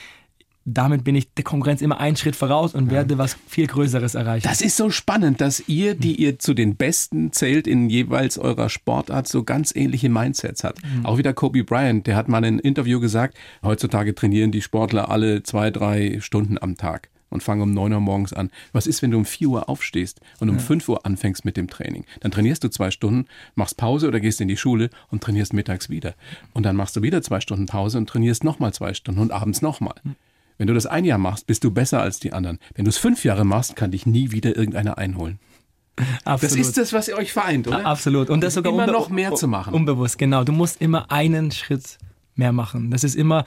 damit bin ich der Konkurrenz immer einen Schritt voraus und werde was viel Größeres erreichen. Das ist so spannend, dass ihr, die ihr zu den Besten zählt in jeweils eurer Sportart, so ganz ähnliche Mindsets hat. Mhm. Auch wieder Kobe Bryant, der hat mal in einem Interview gesagt, heutzutage trainieren die Sportler alle zwei, drei Stunden am Tag. und fange um 9 Uhr morgens an. Was ist, wenn du um 4 Uhr aufstehst und um ja. 5 Uhr anfängst mit dem Training? Dann trainierst du zwei Stunden, machst Pause oder gehst in die Schule und trainierst mittags wieder. Und dann machst du wieder zwei Stunden Pause und trainierst nochmal zwei Stunden und abends nochmal. Wenn du das ein Jahr machst, bist du besser als die anderen. Wenn du es fünf Jahre machst, kann dich nie wieder irgendeiner einholen. Absolut. Das ist das, was ihr euch vereint, oder? Absolut. Und das sogar immer noch mehr zu machen. Unbewusst, genau. Du musst immer einen Schritt mehr machen. Das ist immer,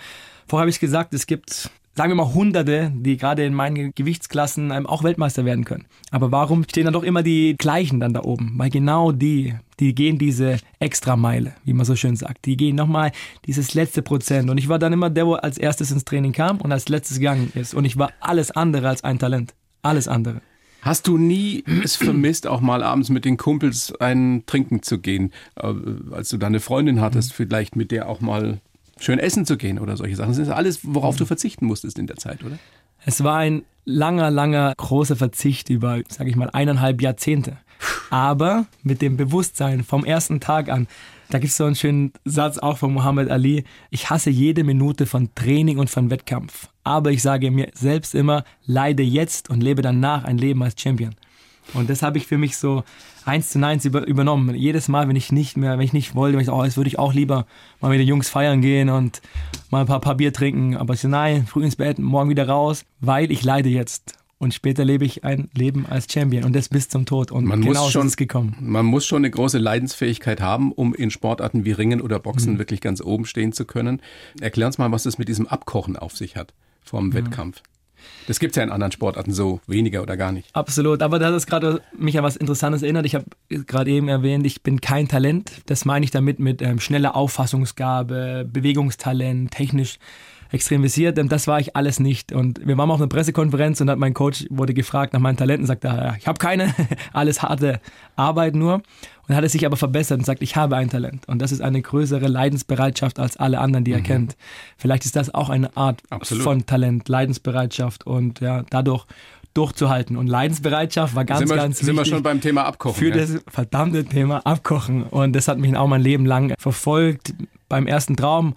vorher habe ich gesagt, es gibt sagen wir mal Hunderte, die gerade in meinen Gewichtsklassen auch Weltmeister werden können. Aber warum stehen dann doch immer die gleichen dann da oben? Weil genau die, die gehen diese extra Meile, wie man so schön sagt. Die gehen nochmal dieses letzte Prozent. Und ich war dann immer der, wo als erstes ins Training kam und als letztes gegangen ist. Und ich war alles andere als ein Talent. Alles andere. Hast du nie es vermisst, auch mal abends mit den Kumpels einen trinken zu gehen, äh, als du deine Freundin hattest, mhm. vielleicht mit der auch mal schön essen zu gehen oder solche Sachen. Das ist alles, worauf du verzichten musstest in der Zeit, oder? Es war ein langer, langer, großer Verzicht über, sage ich mal, eineinhalb Jahrzehnte. Aber mit dem Bewusstsein vom ersten Tag an, da gibt es so einen schönen Satz auch von Muhammad Ali, ich hasse jede Minute von Training und von Wettkampf. Aber ich sage mir selbst immer, leide jetzt und lebe danach ein Leben als Champion. Und das habe ich für mich so eins zu eins über, übernommen. Jedes Mal, wenn ich nicht mehr, wenn ich nicht wollte, wenn ich, oh, jetzt würde ich auch lieber mal mit den Jungs feiern gehen und mal ein paar, paar Bier trinken. Aber ich so, nein, früh ins Bett, morgen wieder raus, weil ich leide jetzt. Und später lebe ich ein Leben als Champion und das bis zum Tod. Und man genau muss schon, ist es gekommen. Man muss schon eine große Leidensfähigkeit haben, um in Sportarten wie Ringen oder Boxen mhm. wirklich ganz oben stehen zu können. Erklär uns mal, was das mit diesem Abkochen auf sich hat vom mhm. Wettkampf. Das gibt es ja in anderen Sportarten so weniger oder gar nicht. Absolut, aber da ist gerade mich an was Interessantes erinnert. Ich habe gerade eben erwähnt, ich bin kein Talent. Das meine ich damit mit ähm, schneller Auffassungsgabe, Bewegungstalent, technisch extrem visiert. Das war ich alles nicht. Und wir waren auf einer Pressekonferenz und hat mein Coach wurde gefragt nach meinen Talenten, sagt er, ich habe keine, alles harte Arbeit nur. Und hat es sich aber verbessert und sagt, ich habe ein Talent. Und das ist eine größere Leidensbereitschaft als alle anderen, die er mhm. kennt. Vielleicht ist das auch eine Art Absolut. von Talent, Leidensbereitschaft und ja, dadurch durchzuhalten. Und Leidensbereitschaft war ganz, sind wir, ganz wichtig. Sind wir schon beim Thema Abkochen? Für ja? das verdammte Thema Abkochen. Und das hat mich auch mein Leben lang verfolgt. Beim ersten Traum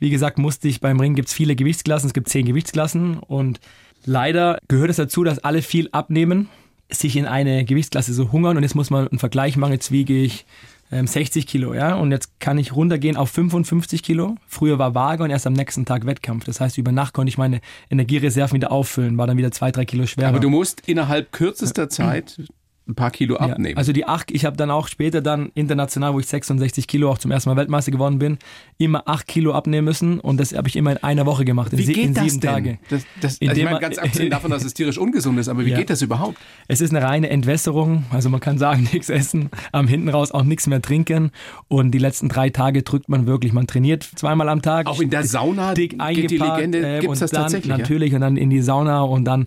wie gesagt, musste ich beim Ring gibt es viele Gewichtsklassen, es gibt zehn Gewichtsklassen und leider gehört es dazu, dass alle viel abnehmen, sich in eine Gewichtsklasse so hungern und jetzt muss man einen Vergleich machen, jetzt wiege ich 60 ähm, Kilo, ja, und jetzt kann ich runtergehen auf 55 Kilo. Früher war Waage und erst am nächsten Tag Wettkampf. Das heißt, über Nacht konnte ich meine Energiereserven wieder auffüllen, war dann wieder zwei, drei Kilo schwerer. Aber du musst innerhalb kürzester Zeit ein paar Kilo abnehmen. Ja, also die acht, ich habe dann auch später dann international, wo ich 66 Kilo auch zum ersten Mal Weltmeister geworden bin, immer acht Kilo abnehmen müssen und das habe ich immer in einer Woche gemacht, in, wie geht in das sieben denn? Tage. Das, das, also ich meine, ganz abgesehen davon, dass es tierisch ungesund ist, aber wie ja. geht das überhaupt? Es ist eine reine Entwässerung, also man kann sagen, nichts essen, am hinten raus auch nichts mehr trinken und die letzten drei Tage drückt man wirklich, man trainiert zweimal am Tag. Auch in der Sauna dick geht die Legende, äh, gibt es das dann, tatsächlich? Natürlich ja? und dann in die Sauna und dann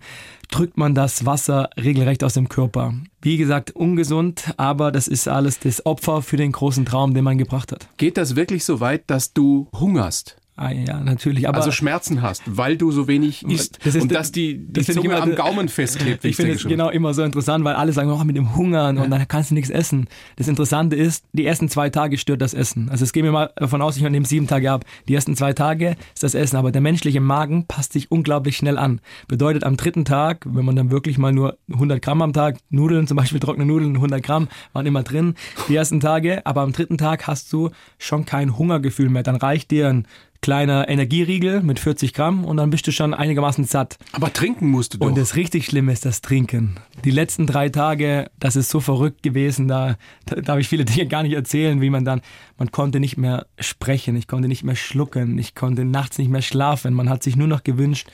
drückt man das Wasser regelrecht aus dem Körper. Wie gesagt, ungesund, aber das ist alles das Opfer für den großen Traum, den man gebracht hat. Geht das wirklich so weit, dass du hungerst? Ah, ja, natürlich. Aber also Schmerzen hast, weil du so wenig isst das und dass die, die das Zunge am Gaumen festklebt. Ich finde es genau immer so interessant, weil alle sagen, oh, mit dem Hungern ja. und dann kannst du nichts essen. Das Interessante ist, die ersten zwei Tage stört das Essen. Also es geht mir mal davon aus, ich nehme sieben Tage ab. Die ersten zwei Tage ist das Essen, aber der menschliche Magen passt sich unglaublich schnell an. Bedeutet am dritten Tag, wenn man dann wirklich mal nur 100 Gramm am Tag, Nudeln, zum Beispiel trockene Nudeln, 100 Gramm waren immer drin, die ersten Tage, aber am dritten Tag hast du schon kein Hungergefühl mehr. Dann reicht dir ein kleiner Energieriegel mit 40 Gramm und dann bist du schon einigermaßen satt. Aber trinken musst du doch. Und das richtig Schlimme ist das Trinken. Die letzten drei Tage, das ist so verrückt gewesen, da, da darf ich viele Dinge gar nicht erzählen, wie man dann, man konnte nicht mehr sprechen, ich konnte nicht mehr schlucken, ich konnte nachts nicht mehr schlafen. Man hat sich nur noch gewünscht,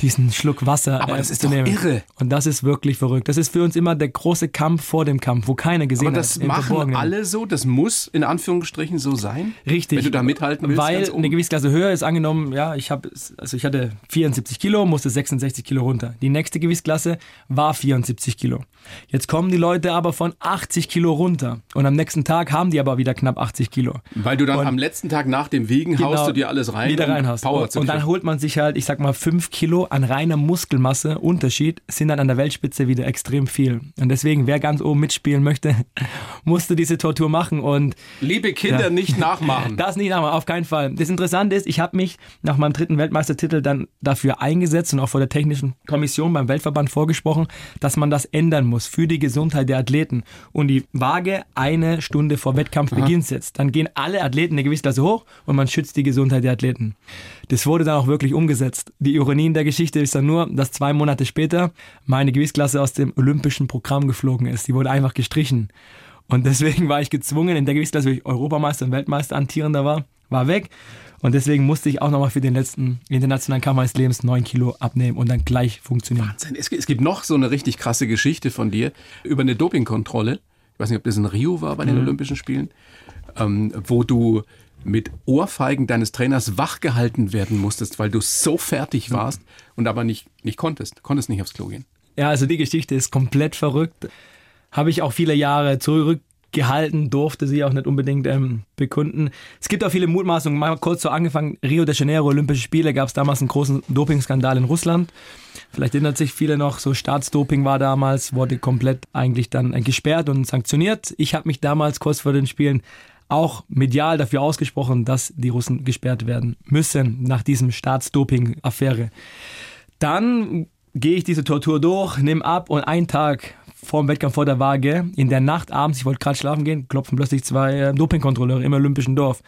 diesen Schluck Wasser Aber äh, das ist zu nehmen. irre. Und das ist wirklich verrückt. Das ist für uns immer der große Kampf vor dem Kampf, wo keiner gesehen hat. Aber das hat, machen alle so? Das muss in Anführungsstrichen so sein? Richtig. Wenn du da mithalten willst? Weil eine Gewichtsklasse Klasse höher ist angenommen, ja, ich habe, also ich hatte 74 Kilo, musste 66 Kilo runter. Die nächste Gewichtsklasse war 74 Kilo. Jetzt kommen die Leute aber von 80 Kilo runter und am nächsten Tag haben die aber wieder knapp 80 Kilo. Weil du dann und am letzten Tag nach dem Wiegen genau, haust du dir alles rein, wieder rein Power und, und dann holt man sich halt, ich sag mal, 5 Kilo an reiner Muskelmasse Unterschied sind dann an der Weltspitze wieder extrem viel. Und deswegen, wer ganz oben mitspielen möchte, musste diese Tortur machen und liebe Kinder ja, nicht nachmachen. Das nicht nachmachen, auf keinen Fall. Das Interessante ist, ich habe mich nach meinem dritten Weltmeistertitel dann dafür eingesetzt und auch vor der technischen Kommission beim Weltverband vorgesprochen, dass man das ändern muss für die Gesundheit der Athleten. Und die Waage eine Stunde vor Wettkampfbeginn setzt. Dann gehen alle Athleten eine Gewichtsklasse hoch und man schützt die Gesundheit der Athleten. Das wurde dann auch wirklich umgesetzt. Die Ironie in der Geschichte ist dann nur, dass zwei Monate später meine Gewichtsklasse aus dem olympischen Programm geflogen ist. Die wurde einfach gestrichen. Und deswegen war ich gezwungen, in der Gewichtsklasse, wo ich Europameister und Weltmeister antierender war, war weg. Und deswegen musste ich auch nochmal für den letzten internationalen Kampf meines Lebens neun Kilo abnehmen und dann gleich funktionieren. Wahnsinn. Es, es gibt noch so eine richtig krasse Geschichte von dir über eine Dopingkontrolle. Ich weiß nicht, ob das in Rio war bei den mhm. Olympischen Spielen, ähm, wo du mit Ohrfeigen deines Trainers wachgehalten werden musstest, weil du so fertig warst und aber nicht, nicht konntest. Konntest nicht aufs Klo gehen. Ja, also die Geschichte ist komplett verrückt. Habe ich auch viele Jahre zurückgehalten, durfte sie auch nicht unbedingt ähm, bekunden. Es gibt auch viele Mutmaßungen. Mal kurz so angefangen, Rio de Janeiro, Olympische Spiele, gab es damals einen großen Dopingskandal in Russland. Vielleicht erinnert sich viele noch, so Staatsdoping war damals, wurde komplett eigentlich dann gesperrt und sanktioniert. Ich habe mich damals kurz vor den Spielen auch medial dafür ausgesprochen, dass die Russen gesperrt werden müssen nach diesem Staatsdoping-Affäre. Dann gehe ich diese Tortur durch, nehme ab und einen Tag vor dem Wettkampf vor der Waage, in der Nacht abends, ich wollte gerade schlafen gehen, klopfen plötzlich zwei äh, Dopingkontrolleure im Olympischen Dorf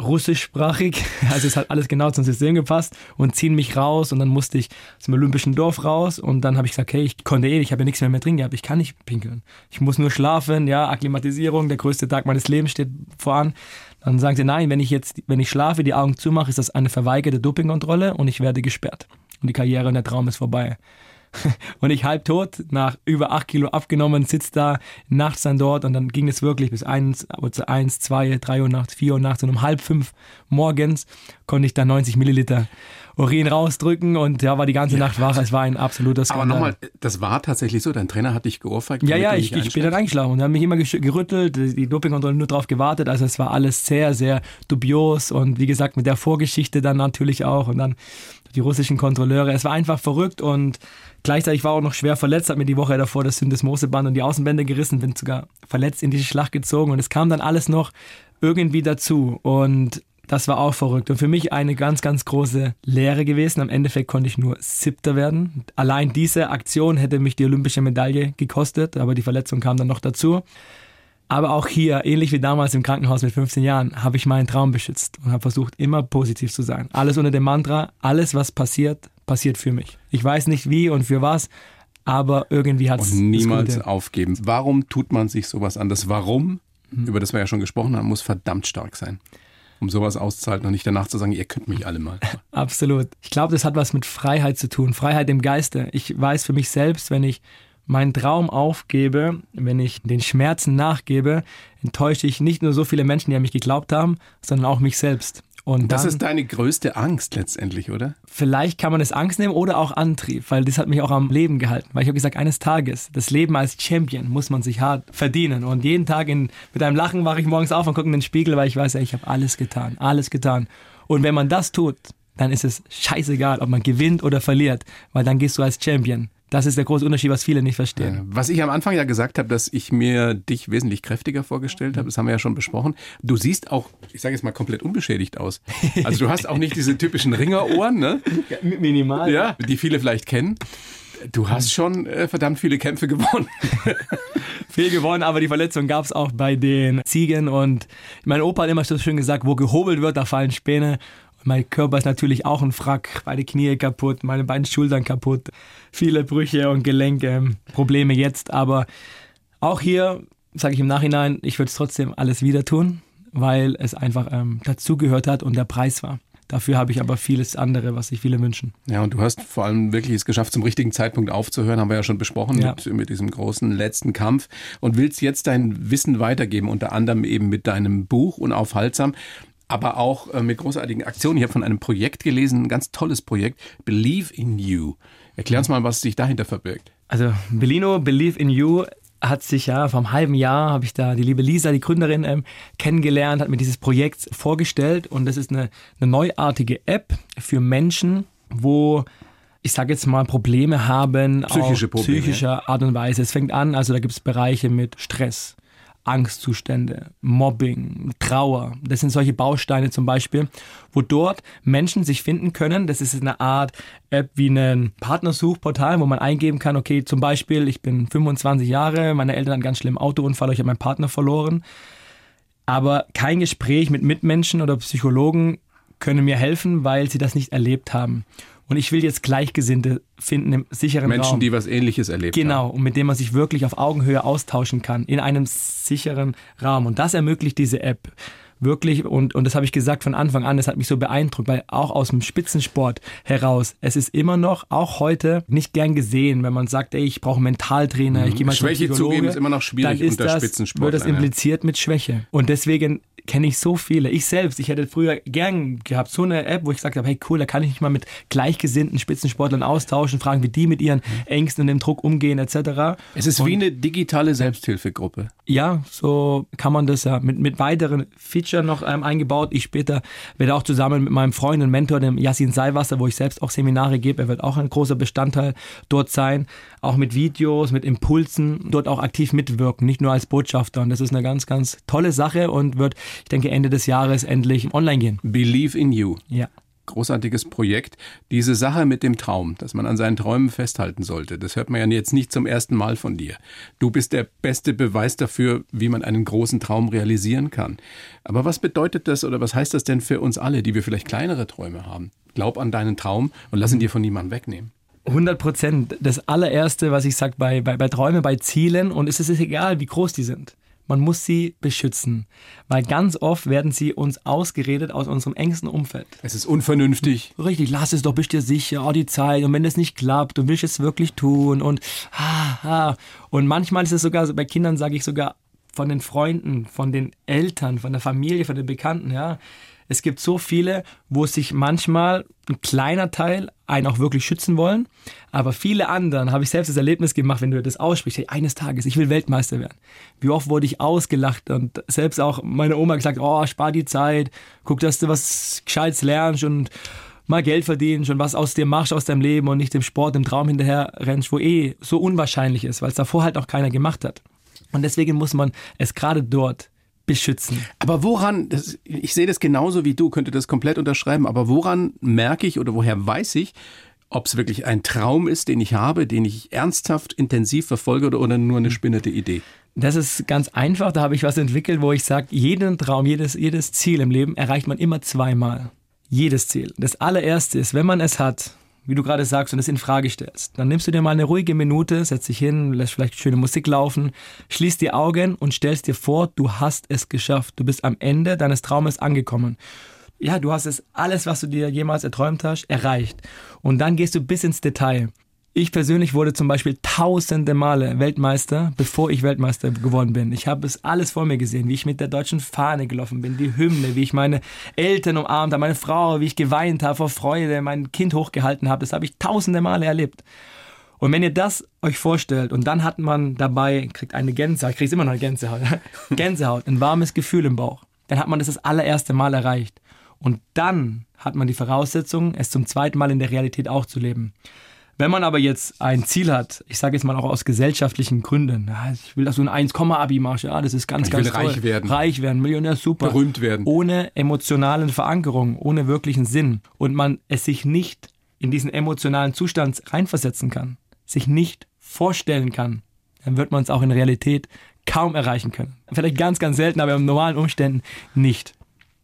russischsprachig, also es hat alles genau zum System gepasst und ziehen mich raus und dann musste ich dem Olympischen Dorf raus und dann habe ich gesagt, hey, ich konnte eh, ich habe ja nichts mehr mehr drin gehabt, ich kann nicht pinkeln. Ich muss nur schlafen, ja, Akklimatisierung, der größte Tag meines Lebens steht voran. Dann sagen sie, nein, wenn ich jetzt, wenn ich schlafe, die Augen zumache, ist das eine verweigerte Dopingkontrolle und ich werde gesperrt. Und die Karriere und der Traum ist vorbei. und ich halb tot, nach über acht Kilo abgenommen, sitze da nachts dann dort und dann ging es wirklich bis eins, also eins, zwei, drei Uhr nachts, vier Uhr nachts und um halb fünf morgens konnte ich dann 90 Milliliter Urin rausdrücken und ja, war die ganze. Nacht wach. Es war ein absoluter Skandal. Aber nochmal, das war tatsächlich so, dein Trainer hat dich geohrfeigt? Ja, ja, ich, ich bin dann eingeschlafen und er hat mich immer gerüttelt, die Dopingkontrolle nur drauf gewartet. Also es war alles sehr, sehr dubios und wie gesagt mit der Vorgeschichte dann natürlich auch und dann die russischen Kontrolleure. Es war einfach verrückt und Gleichzeitig war auch noch schwer verletzt, hat mir die Woche davor das Syndesmoseband und die Außenbände gerissen, bin sogar verletzt in diese Schlacht gezogen und es kam dann alles noch irgendwie dazu und das war auch verrückt und für mich eine ganz, ganz große Lehre gewesen. Am Endeffekt konnte ich nur Siebter werden. Allein diese Aktion hätte mich die olympische Medaille gekostet, aber die Verletzung kam dann noch dazu. Aber auch hier, ähnlich wie damals im Krankenhaus mit 15 Jahren, habe ich meinen Traum beschützt und habe versucht, immer positiv zu sein. Alles unter dem Mantra, alles was passiert, passiert für mich. Ich weiß nicht wie und für was, aber irgendwie hat es. Und niemals aufgeben. Warum tut man sich sowas an? Das Warum, mhm. über das wir ja schon gesprochen haben, muss verdammt stark sein. Um sowas auszuhalten und nicht danach zu sagen, ihr könnt mich alle mal. Absolut. Ich glaube, das hat was mit Freiheit zu tun. Freiheit im Geiste. Ich weiß für mich selbst, wenn ich meinen Traum aufgebe, wenn ich den Schmerzen nachgebe, enttäusche ich nicht nur so viele Menschen, die an mich geglaubt haben, sondern auch mich selbst. Und das dann, ist deine größte Angst letztendlich, oder? Vielleicht kann man es Angst nehmen oder auch Antrieb, weil das hat mich auch am Leben gehalten. Weil ich habe gesagt, eines Tages, das Leben als Champion muss man sich hart verdienen. Und jeden Tag in, mit einem Lachen wache ich morgens auf und gucke in den Spiegel, weil ich weiß, ja, ich habe alles getan, alles getan. Und wenn man das tut, dann ist es scheißegal, ob man gewinnt oder verliert, weil dann gehst du als Champion. Das ist der große Unterschied, was viele nicht verstehen. Was ich am Anfang ja gesagt habe, dass ich mir dich wesentlich kräftiger vorgestellt habe, das haben wir ja schon besprochen. Du siehst auch, ich sage jetzt mal, komplett unbeschädigt aus. Also du hast auch nicht diese typischen Ringerohren, ne? Ja, minimal. Ja, die viele vielleicht kennen. Du hast schon äh, verdammt viele Kämpfe gewonnen. Viel gewonnen, aber die Verletzung gab es auch bei den Ziegen. Und mein Opa hat immer so schön gesagt, wo gehobelt wird, da fallen Späne. Mein Körper ist natürlich auch ein Frack, beide Knie kaputt, meine beiden Schultern kaputt, viele Brüche und Gelenke, Probleme jetzt, aber auch hier sage ich im Nachhinein, ich würde es trotzdem alles wieder tun, weil es einfach ähm, dazugehört hat und der Preis war. Dafür habe ich aber vieles andere, was sich viele wünschen. Ja, und du hast vor allem wirklich es geschafft, zum richtigen Zeitpunkt aufzuhören, haben wir ja schon besprochen ja. Mit, mit diesem großen letzten Kampf und willst jetzt dein Wissen weitergeben, unter anderem eben mit deinem Buch Unaufhaltsam aber auch äh, mit großartigen Aktionen. Ich habe von einem Projekt gelesen, ein ganz tolles Projekt, Believe in You. Erklär uns mal, was sich dahinter verbirgt. Also Bellino, Believe in You hat sich ja vor einem halben Jahr, habe ich da die liebe Lisa, die Gründerin, ähm, kennengelernt, hat mir dieses Projekt vorgestellt und das ist eine, eine neuartige App für Menschen, wo ich sage jetzt mal, Probleme haben, Psychische Probleme, psychischer Art und Weise. Es fängt an, also da gibt es Bereiche mit Stress, Angstzustände, Mobbing, Trauer. Das sind solche Bausteine zum Beispiel, wo dort Menschen sich finden können. Das ist eine Art App wie ein Partnersuchportal, wo man eingeben kann, okay, zum Beispiel, ich bin 25 Jahre, meine Eltern hatten einen ganz schlimmen Autounfall, ich habe meinen Partner verloren. Aber kein Gespräch mit Mitmenschen oder Psychologen können mir helfen, weil sie das nicht erlebt haben. Und ich will jetzt Gleichgesinnte finden im sicheren Menschen, Raum. Menschen, die was Ähnliches erlebt genau, haben. Genau, und mit dem man sich wirklich auf Augenhöhe austauschen kann, in einem sicheren Raum. Und das ermöglicht diese App wirklich, und, und das habe ich gesagt von Anfang an, das hat mich so beeindruckt, weil auch aus dem Spitzensport heraus, es ist immer noch, auch heute, nicht gern gesehen, wenn man sagt, ey, ich brauche einen Mentaltrainer, ich gehe mal Schwäche zum zugeben ist immer noch schwierig dann ist unter das, Spitzensportlern. wird das impliziert mit Schwäche. Und deswegen kenne ich so viele. Ich selbst, ich hätte früher gern gehabt, so eine App, wo ich gesagt habe, hey cool, da kann ich mich mal mit gleichgesinnten Spitzensportlern austauschen, fragen, wie die mit ihren Ängsten und dem Druck umgehen, etc. Es ist und, wie eine digitale Selbsthilfegruppe. Ja, so kann man das ja mit, mit weiteren Features noch ähm, eingebaut. Ich später werde auch zusammen mit meinem Freund und Mentor, dem Yassin Seiwasser, wo ich selbst auch Seminare gebe, er wird auch ein großer Bestandteil dort sein, auch mit Videos, mit Impulsen, dort auch aktiv mitwirken, nicht nur als Botschafter. Und das ist eine ganz, ganz tolle Sache und wird ich denke, Ende des Jahres endlich online gehen. Believe in You. Ja. Großartiges Projekt. Diese Sache mit dem Traum, dass man an seinen Träumen festhalten sollte, das hört man ja jetzt nicht zum ersten Mal von dir. Du bist der beste Beweis dafür, wie man einen großen Traum realisieren kann. Aber was bedeutet das oder was heißt das denn für uns alle, die wir vielleicht kleinere Träume haben? Glaub an deinen Traum und lass ihn dir von niemandem wegnehmen. 100 Prozent. Das allererste, was ich sage bei, bei, bei Träumen, bei Zielen, und es ist egal, wie groß die sind man muss sie beschützen, weil ganz oft werden sie uns ausgeredet aus unserem engsten Umfeld. Es ist unvernünftig. Richtig, lass es doch, bist dir sicher, oh, die Zeit und wenn es nicht klappt, du willst es wirklich tun und ah, ah. und manchmal ist es sogar bei Kindern sage ich sogar von den Freunden, von den Eltern, von der Familie, von den Bekannten, ja. Es gibt so viele, wo sich manchmal ein kleiner Teil einen auch wirklich schützen wollen, aber viele anderen, habe ich selbst das Erlebnis gemacht, wenn du das aussprichst, hey, eines Tages, ich will Weltmeister werden. Wie oft wurde ich ausgelacht und selbst auch meine Oma gesagt, oh, spar die Zeit, guck, dass du was Gescheites lernst und mal Geld verdienst und was aus dir machst, aus deinem Leben und nicht dem Sport, dem Traum hinterher rennst, wo eh so unwahrscheinlich ist, weil es davor halt auch keiner gemacht hat. Und deswegen muss man es gerade dort beschützen. Aber woran, das, ich sehe das genauso wie du, könnte das komplett unterschreiben, aber woran merke ich oder woher weiß ich, ob es wirklich ein Traum ist, den ich habe, den ich ernsthaft intensiv verfolge oder, oder nur eine spinnerte Idee? Das ist ganz einfach. Da habe ich was entwickelt, wo ich sage, jeden Traum, jedes, jedes Ziel im Leben erreicht man immer zweimal. Jedes Ziel. Das allererste ist, wenn man es hat, wie du gerade sagst, und es in Frage stellst, dann nimmst du dir mal eine ruhige Minute, setzt dich hin, lässt vielleicht schöne Musik laufen, schließt die Augen und stellst dir vor, du hast es geschafft. Du bist am Ende deines Traumes angekommen. Ja, du hast es alles, was du dir jemals erträumt hast, erreicht. Und dann gehst du bis ins Detail. Ich persönlich wurde zum Beispiel tausende Male Weltmeister, bevor ich Weltmeister geworden bin. Ich habe es alles vor mir gesehen, wie ich mit der deutschen Fahne gelaufen bin, die Hymne, wie ich meine Eltern umarmt habe, meine Frau, wie ich geweint habe vor Freude, mein Kind hochgehalten habe. Das habe ich tausende Male erlebt. Und wenn ihr das euch vorstellt und dann hat man dabei, kriegt eine Gänsehaut, kriegt immer noch eine Gänsehaut, Gänsehaut, ein warmes Gefühl im Bauch, dann hat man das das allererste Mal erreicht. Und dann hat man die Voraussetzung, es zum zweiten Mal in der Realität auch zu leben. Wenn man aber jetzt ein Ziel hat, ich sage jetzt mal auch aus gesellschaftlichen Gründen, ja, ich will, dass du ein 1-Abi machst, ja, das ist ganz, ich ganz will toll. reich werden. Reich werden, Millionär, super. Berühmt werden. Ohne emotionalen Verankerung, ohne wirklichen Sinn. Und man es sich nicht in diesen emotionalen Zustand reinversetzen kann, sich nicht vorstellen kann, dann wird man es auch in Realität kaum erreichen können. Vielleicht ganz, ganz selten, aber in normalen Umständen nicht.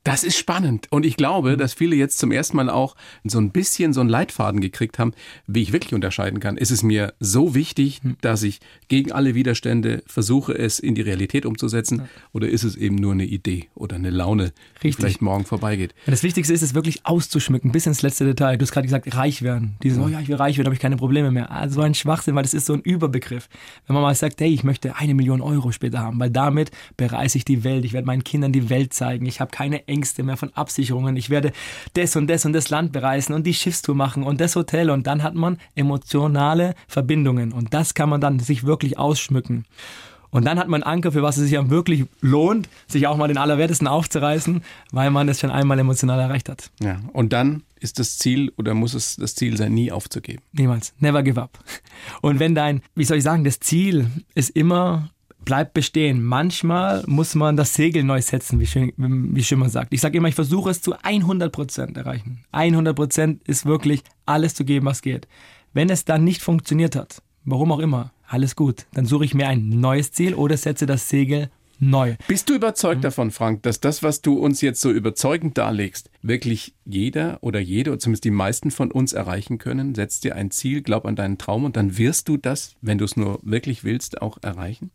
Das ist spannend. Und ich glaube, dass viele jetzt zum ersten Mal auch so ein bisschen so einen Leitfaden gekriegt haben, wie ich wirklich unterscheiden kann. Ist es mir so wichtig, dass ich gegen alle Widerstände versuche, es in die Realität umzusetzen? Oder ist es eben nur eine Idee oder eine Laune, die Richtig. vielleicht morgen vorbeigeht? Das Wichtigste ist es wirklich auszuschmücken, bis ins letzte Detail. Du hast gerade gesagt, reich werden. Dieses, oh ja, ich will reich werden, habe ich keine Probleme mehr. Also so ein Schwachsinn, weil das ist so ein Überbegriff. Wenn man mal sagt, hey, ich möchte eine Million Euro später haben, weil damit bereise ich die Welt. Ich werde meinen Kindern die Welt zeigen. Ich habe keine Ängste mehr von Absicherungen. Ich werde das und das und das Land bereisen und die Schiffstour machen und das Hotel. Und dann hat man emotionale Verbindungen. Und das kann man dann sich wirklich ausschmücken. Und dann hat man einen Anker, für was es sich ja wirklich lohnt, sich auch mal den Allerwertesten aufzureißen, weil man es schon einmal emotional erreicht hat. Ja. Und dann ist das Ziel oder muss es das Ziel sein, nie aufzugeben? Niemals. Never give up. Und wenn dein, wie soll ich sagen, das Ziel ist immer bleibt bestehen. Manchmal muss man das Segel neu setzen, wie, schön, wie Schimmer sagt. Ich sage immer, ich versuche es zu 100 Prozent erreichen. 100 Prozent ist wirklich alles zu geben, was geht. Wenn es dann nicht funktioniert hat, warum auch immer, alles gut. Dann suche ich mir ein neues Ziel oder setze das Segel neu. Bist du überzeugt mhm. davon, Frank, dass das, was du uns jetzt so überzeugend darlegst, wirklich jeder oder jede oder zumindest die meisten von uns erreichen können? Setz dir ein Ziel, glaub an deinen Traum und dann wirst du das, wenn du es nur wirklich willst, auch erreichen?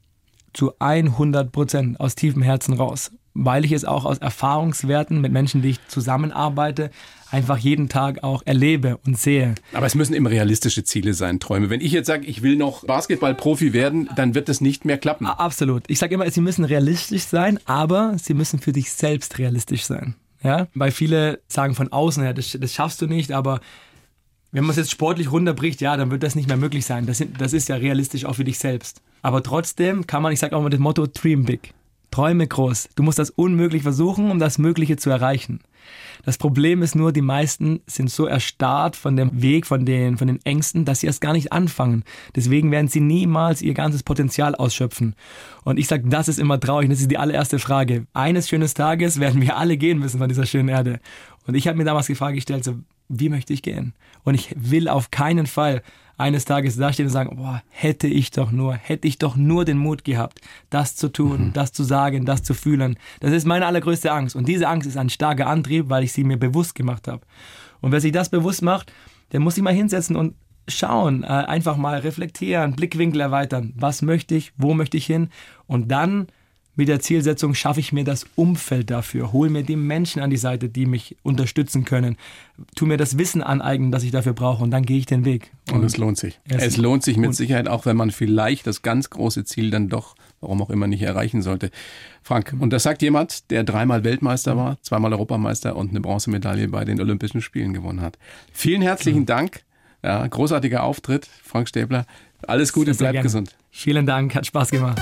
Zu 100 Prozent aus tiefem Herzen raus weil ich es auch aus Erfahrungswerten mit Menschen, die ich zusammenarbeite, einfach jeden Tag auch erlebe und sehe. Aber es müssen immer realistische Ziele sein, Träume. Wenn ich jetzt sage, ich will noch Basketballprofi werden, dann wird das nicht mehr klappen. Absolut. Ich sage immer, sie müssen realistisch sein, aber sie müssen für dich selbst realistisch sein. Ja? Weil viele sagen von außen her, das, das schaffst du nicht, aber wenn man es jetzt sportlich runterbricht, ja, dann wird das nicht mehr möglich sein. Das, das ist ja realistisch auch für dich selbst. Aber trotzdem kann man, ich sage auch mal das Motto, dream big. Träume groß. Du musst das unmöglich versuchen, um das Mögliche zu erreichen. Das Problem ist nur, die meisten sind so erstarrt von dem Weg, von den, von den Ängsten, dass sie erst gar nicht anfangen. Deswegen werden sie niemals ihr ganzes Potenzial ausschöpfen. Und ich sage, das ist immer traurig. Das ist die allererste Frage. Eines schönen Tages werden wir alle gehen müssen von dieser schönen Erde. Und ich habe mir damals die Frage gestellt, so, wie möchte ich gehen? Und ich will auf keinen Fall eines Tages dastehen und sagen, boah, hätte ich doch nur, hätte ich doch nur den Mut gehabt, das zu tun, mhm. das zu sagen, das zu fühlen. Das ist meine allergrößte Angst. Und diese Angst ist ein starker Antrieb, weil ich sie mir bewusst gemacht habe. Und wer sich das bewusst macht, der muss sich mal hinsetzen und schauen, äh, einfach mal reflektieren, Blickwinkel erweitern. Was möchte ich? Wo möchte ich hin? Und dann mit der Zielsetzung schaffe ich mir das Umfeld dafür, hole mir die Menschen an die Seite, die mich unterstützen können, tu mir das Wissen aneignen, das ich dafür brauche und dann gehe ich den Weg. Und, und es lohnt sich. Es, es lohnt sich mit Sicherheit, auch wenn man vielleicht das ganz große Ziel dann doch, warum auch immer, nicht erreichen sollte. Frank, und das sagt jemand, der dreimal Weltmeister war, zweimal Europameister und eine Bronzemedaille bei den Olympischen Spielen gewonnen hat. Vielen herzlichen mhm. Dank. Ja, großartiger Auftritt, Frank Stäbler. Alles Gute, bleib gesund. Vielen Dank, hat Spaß gemacht.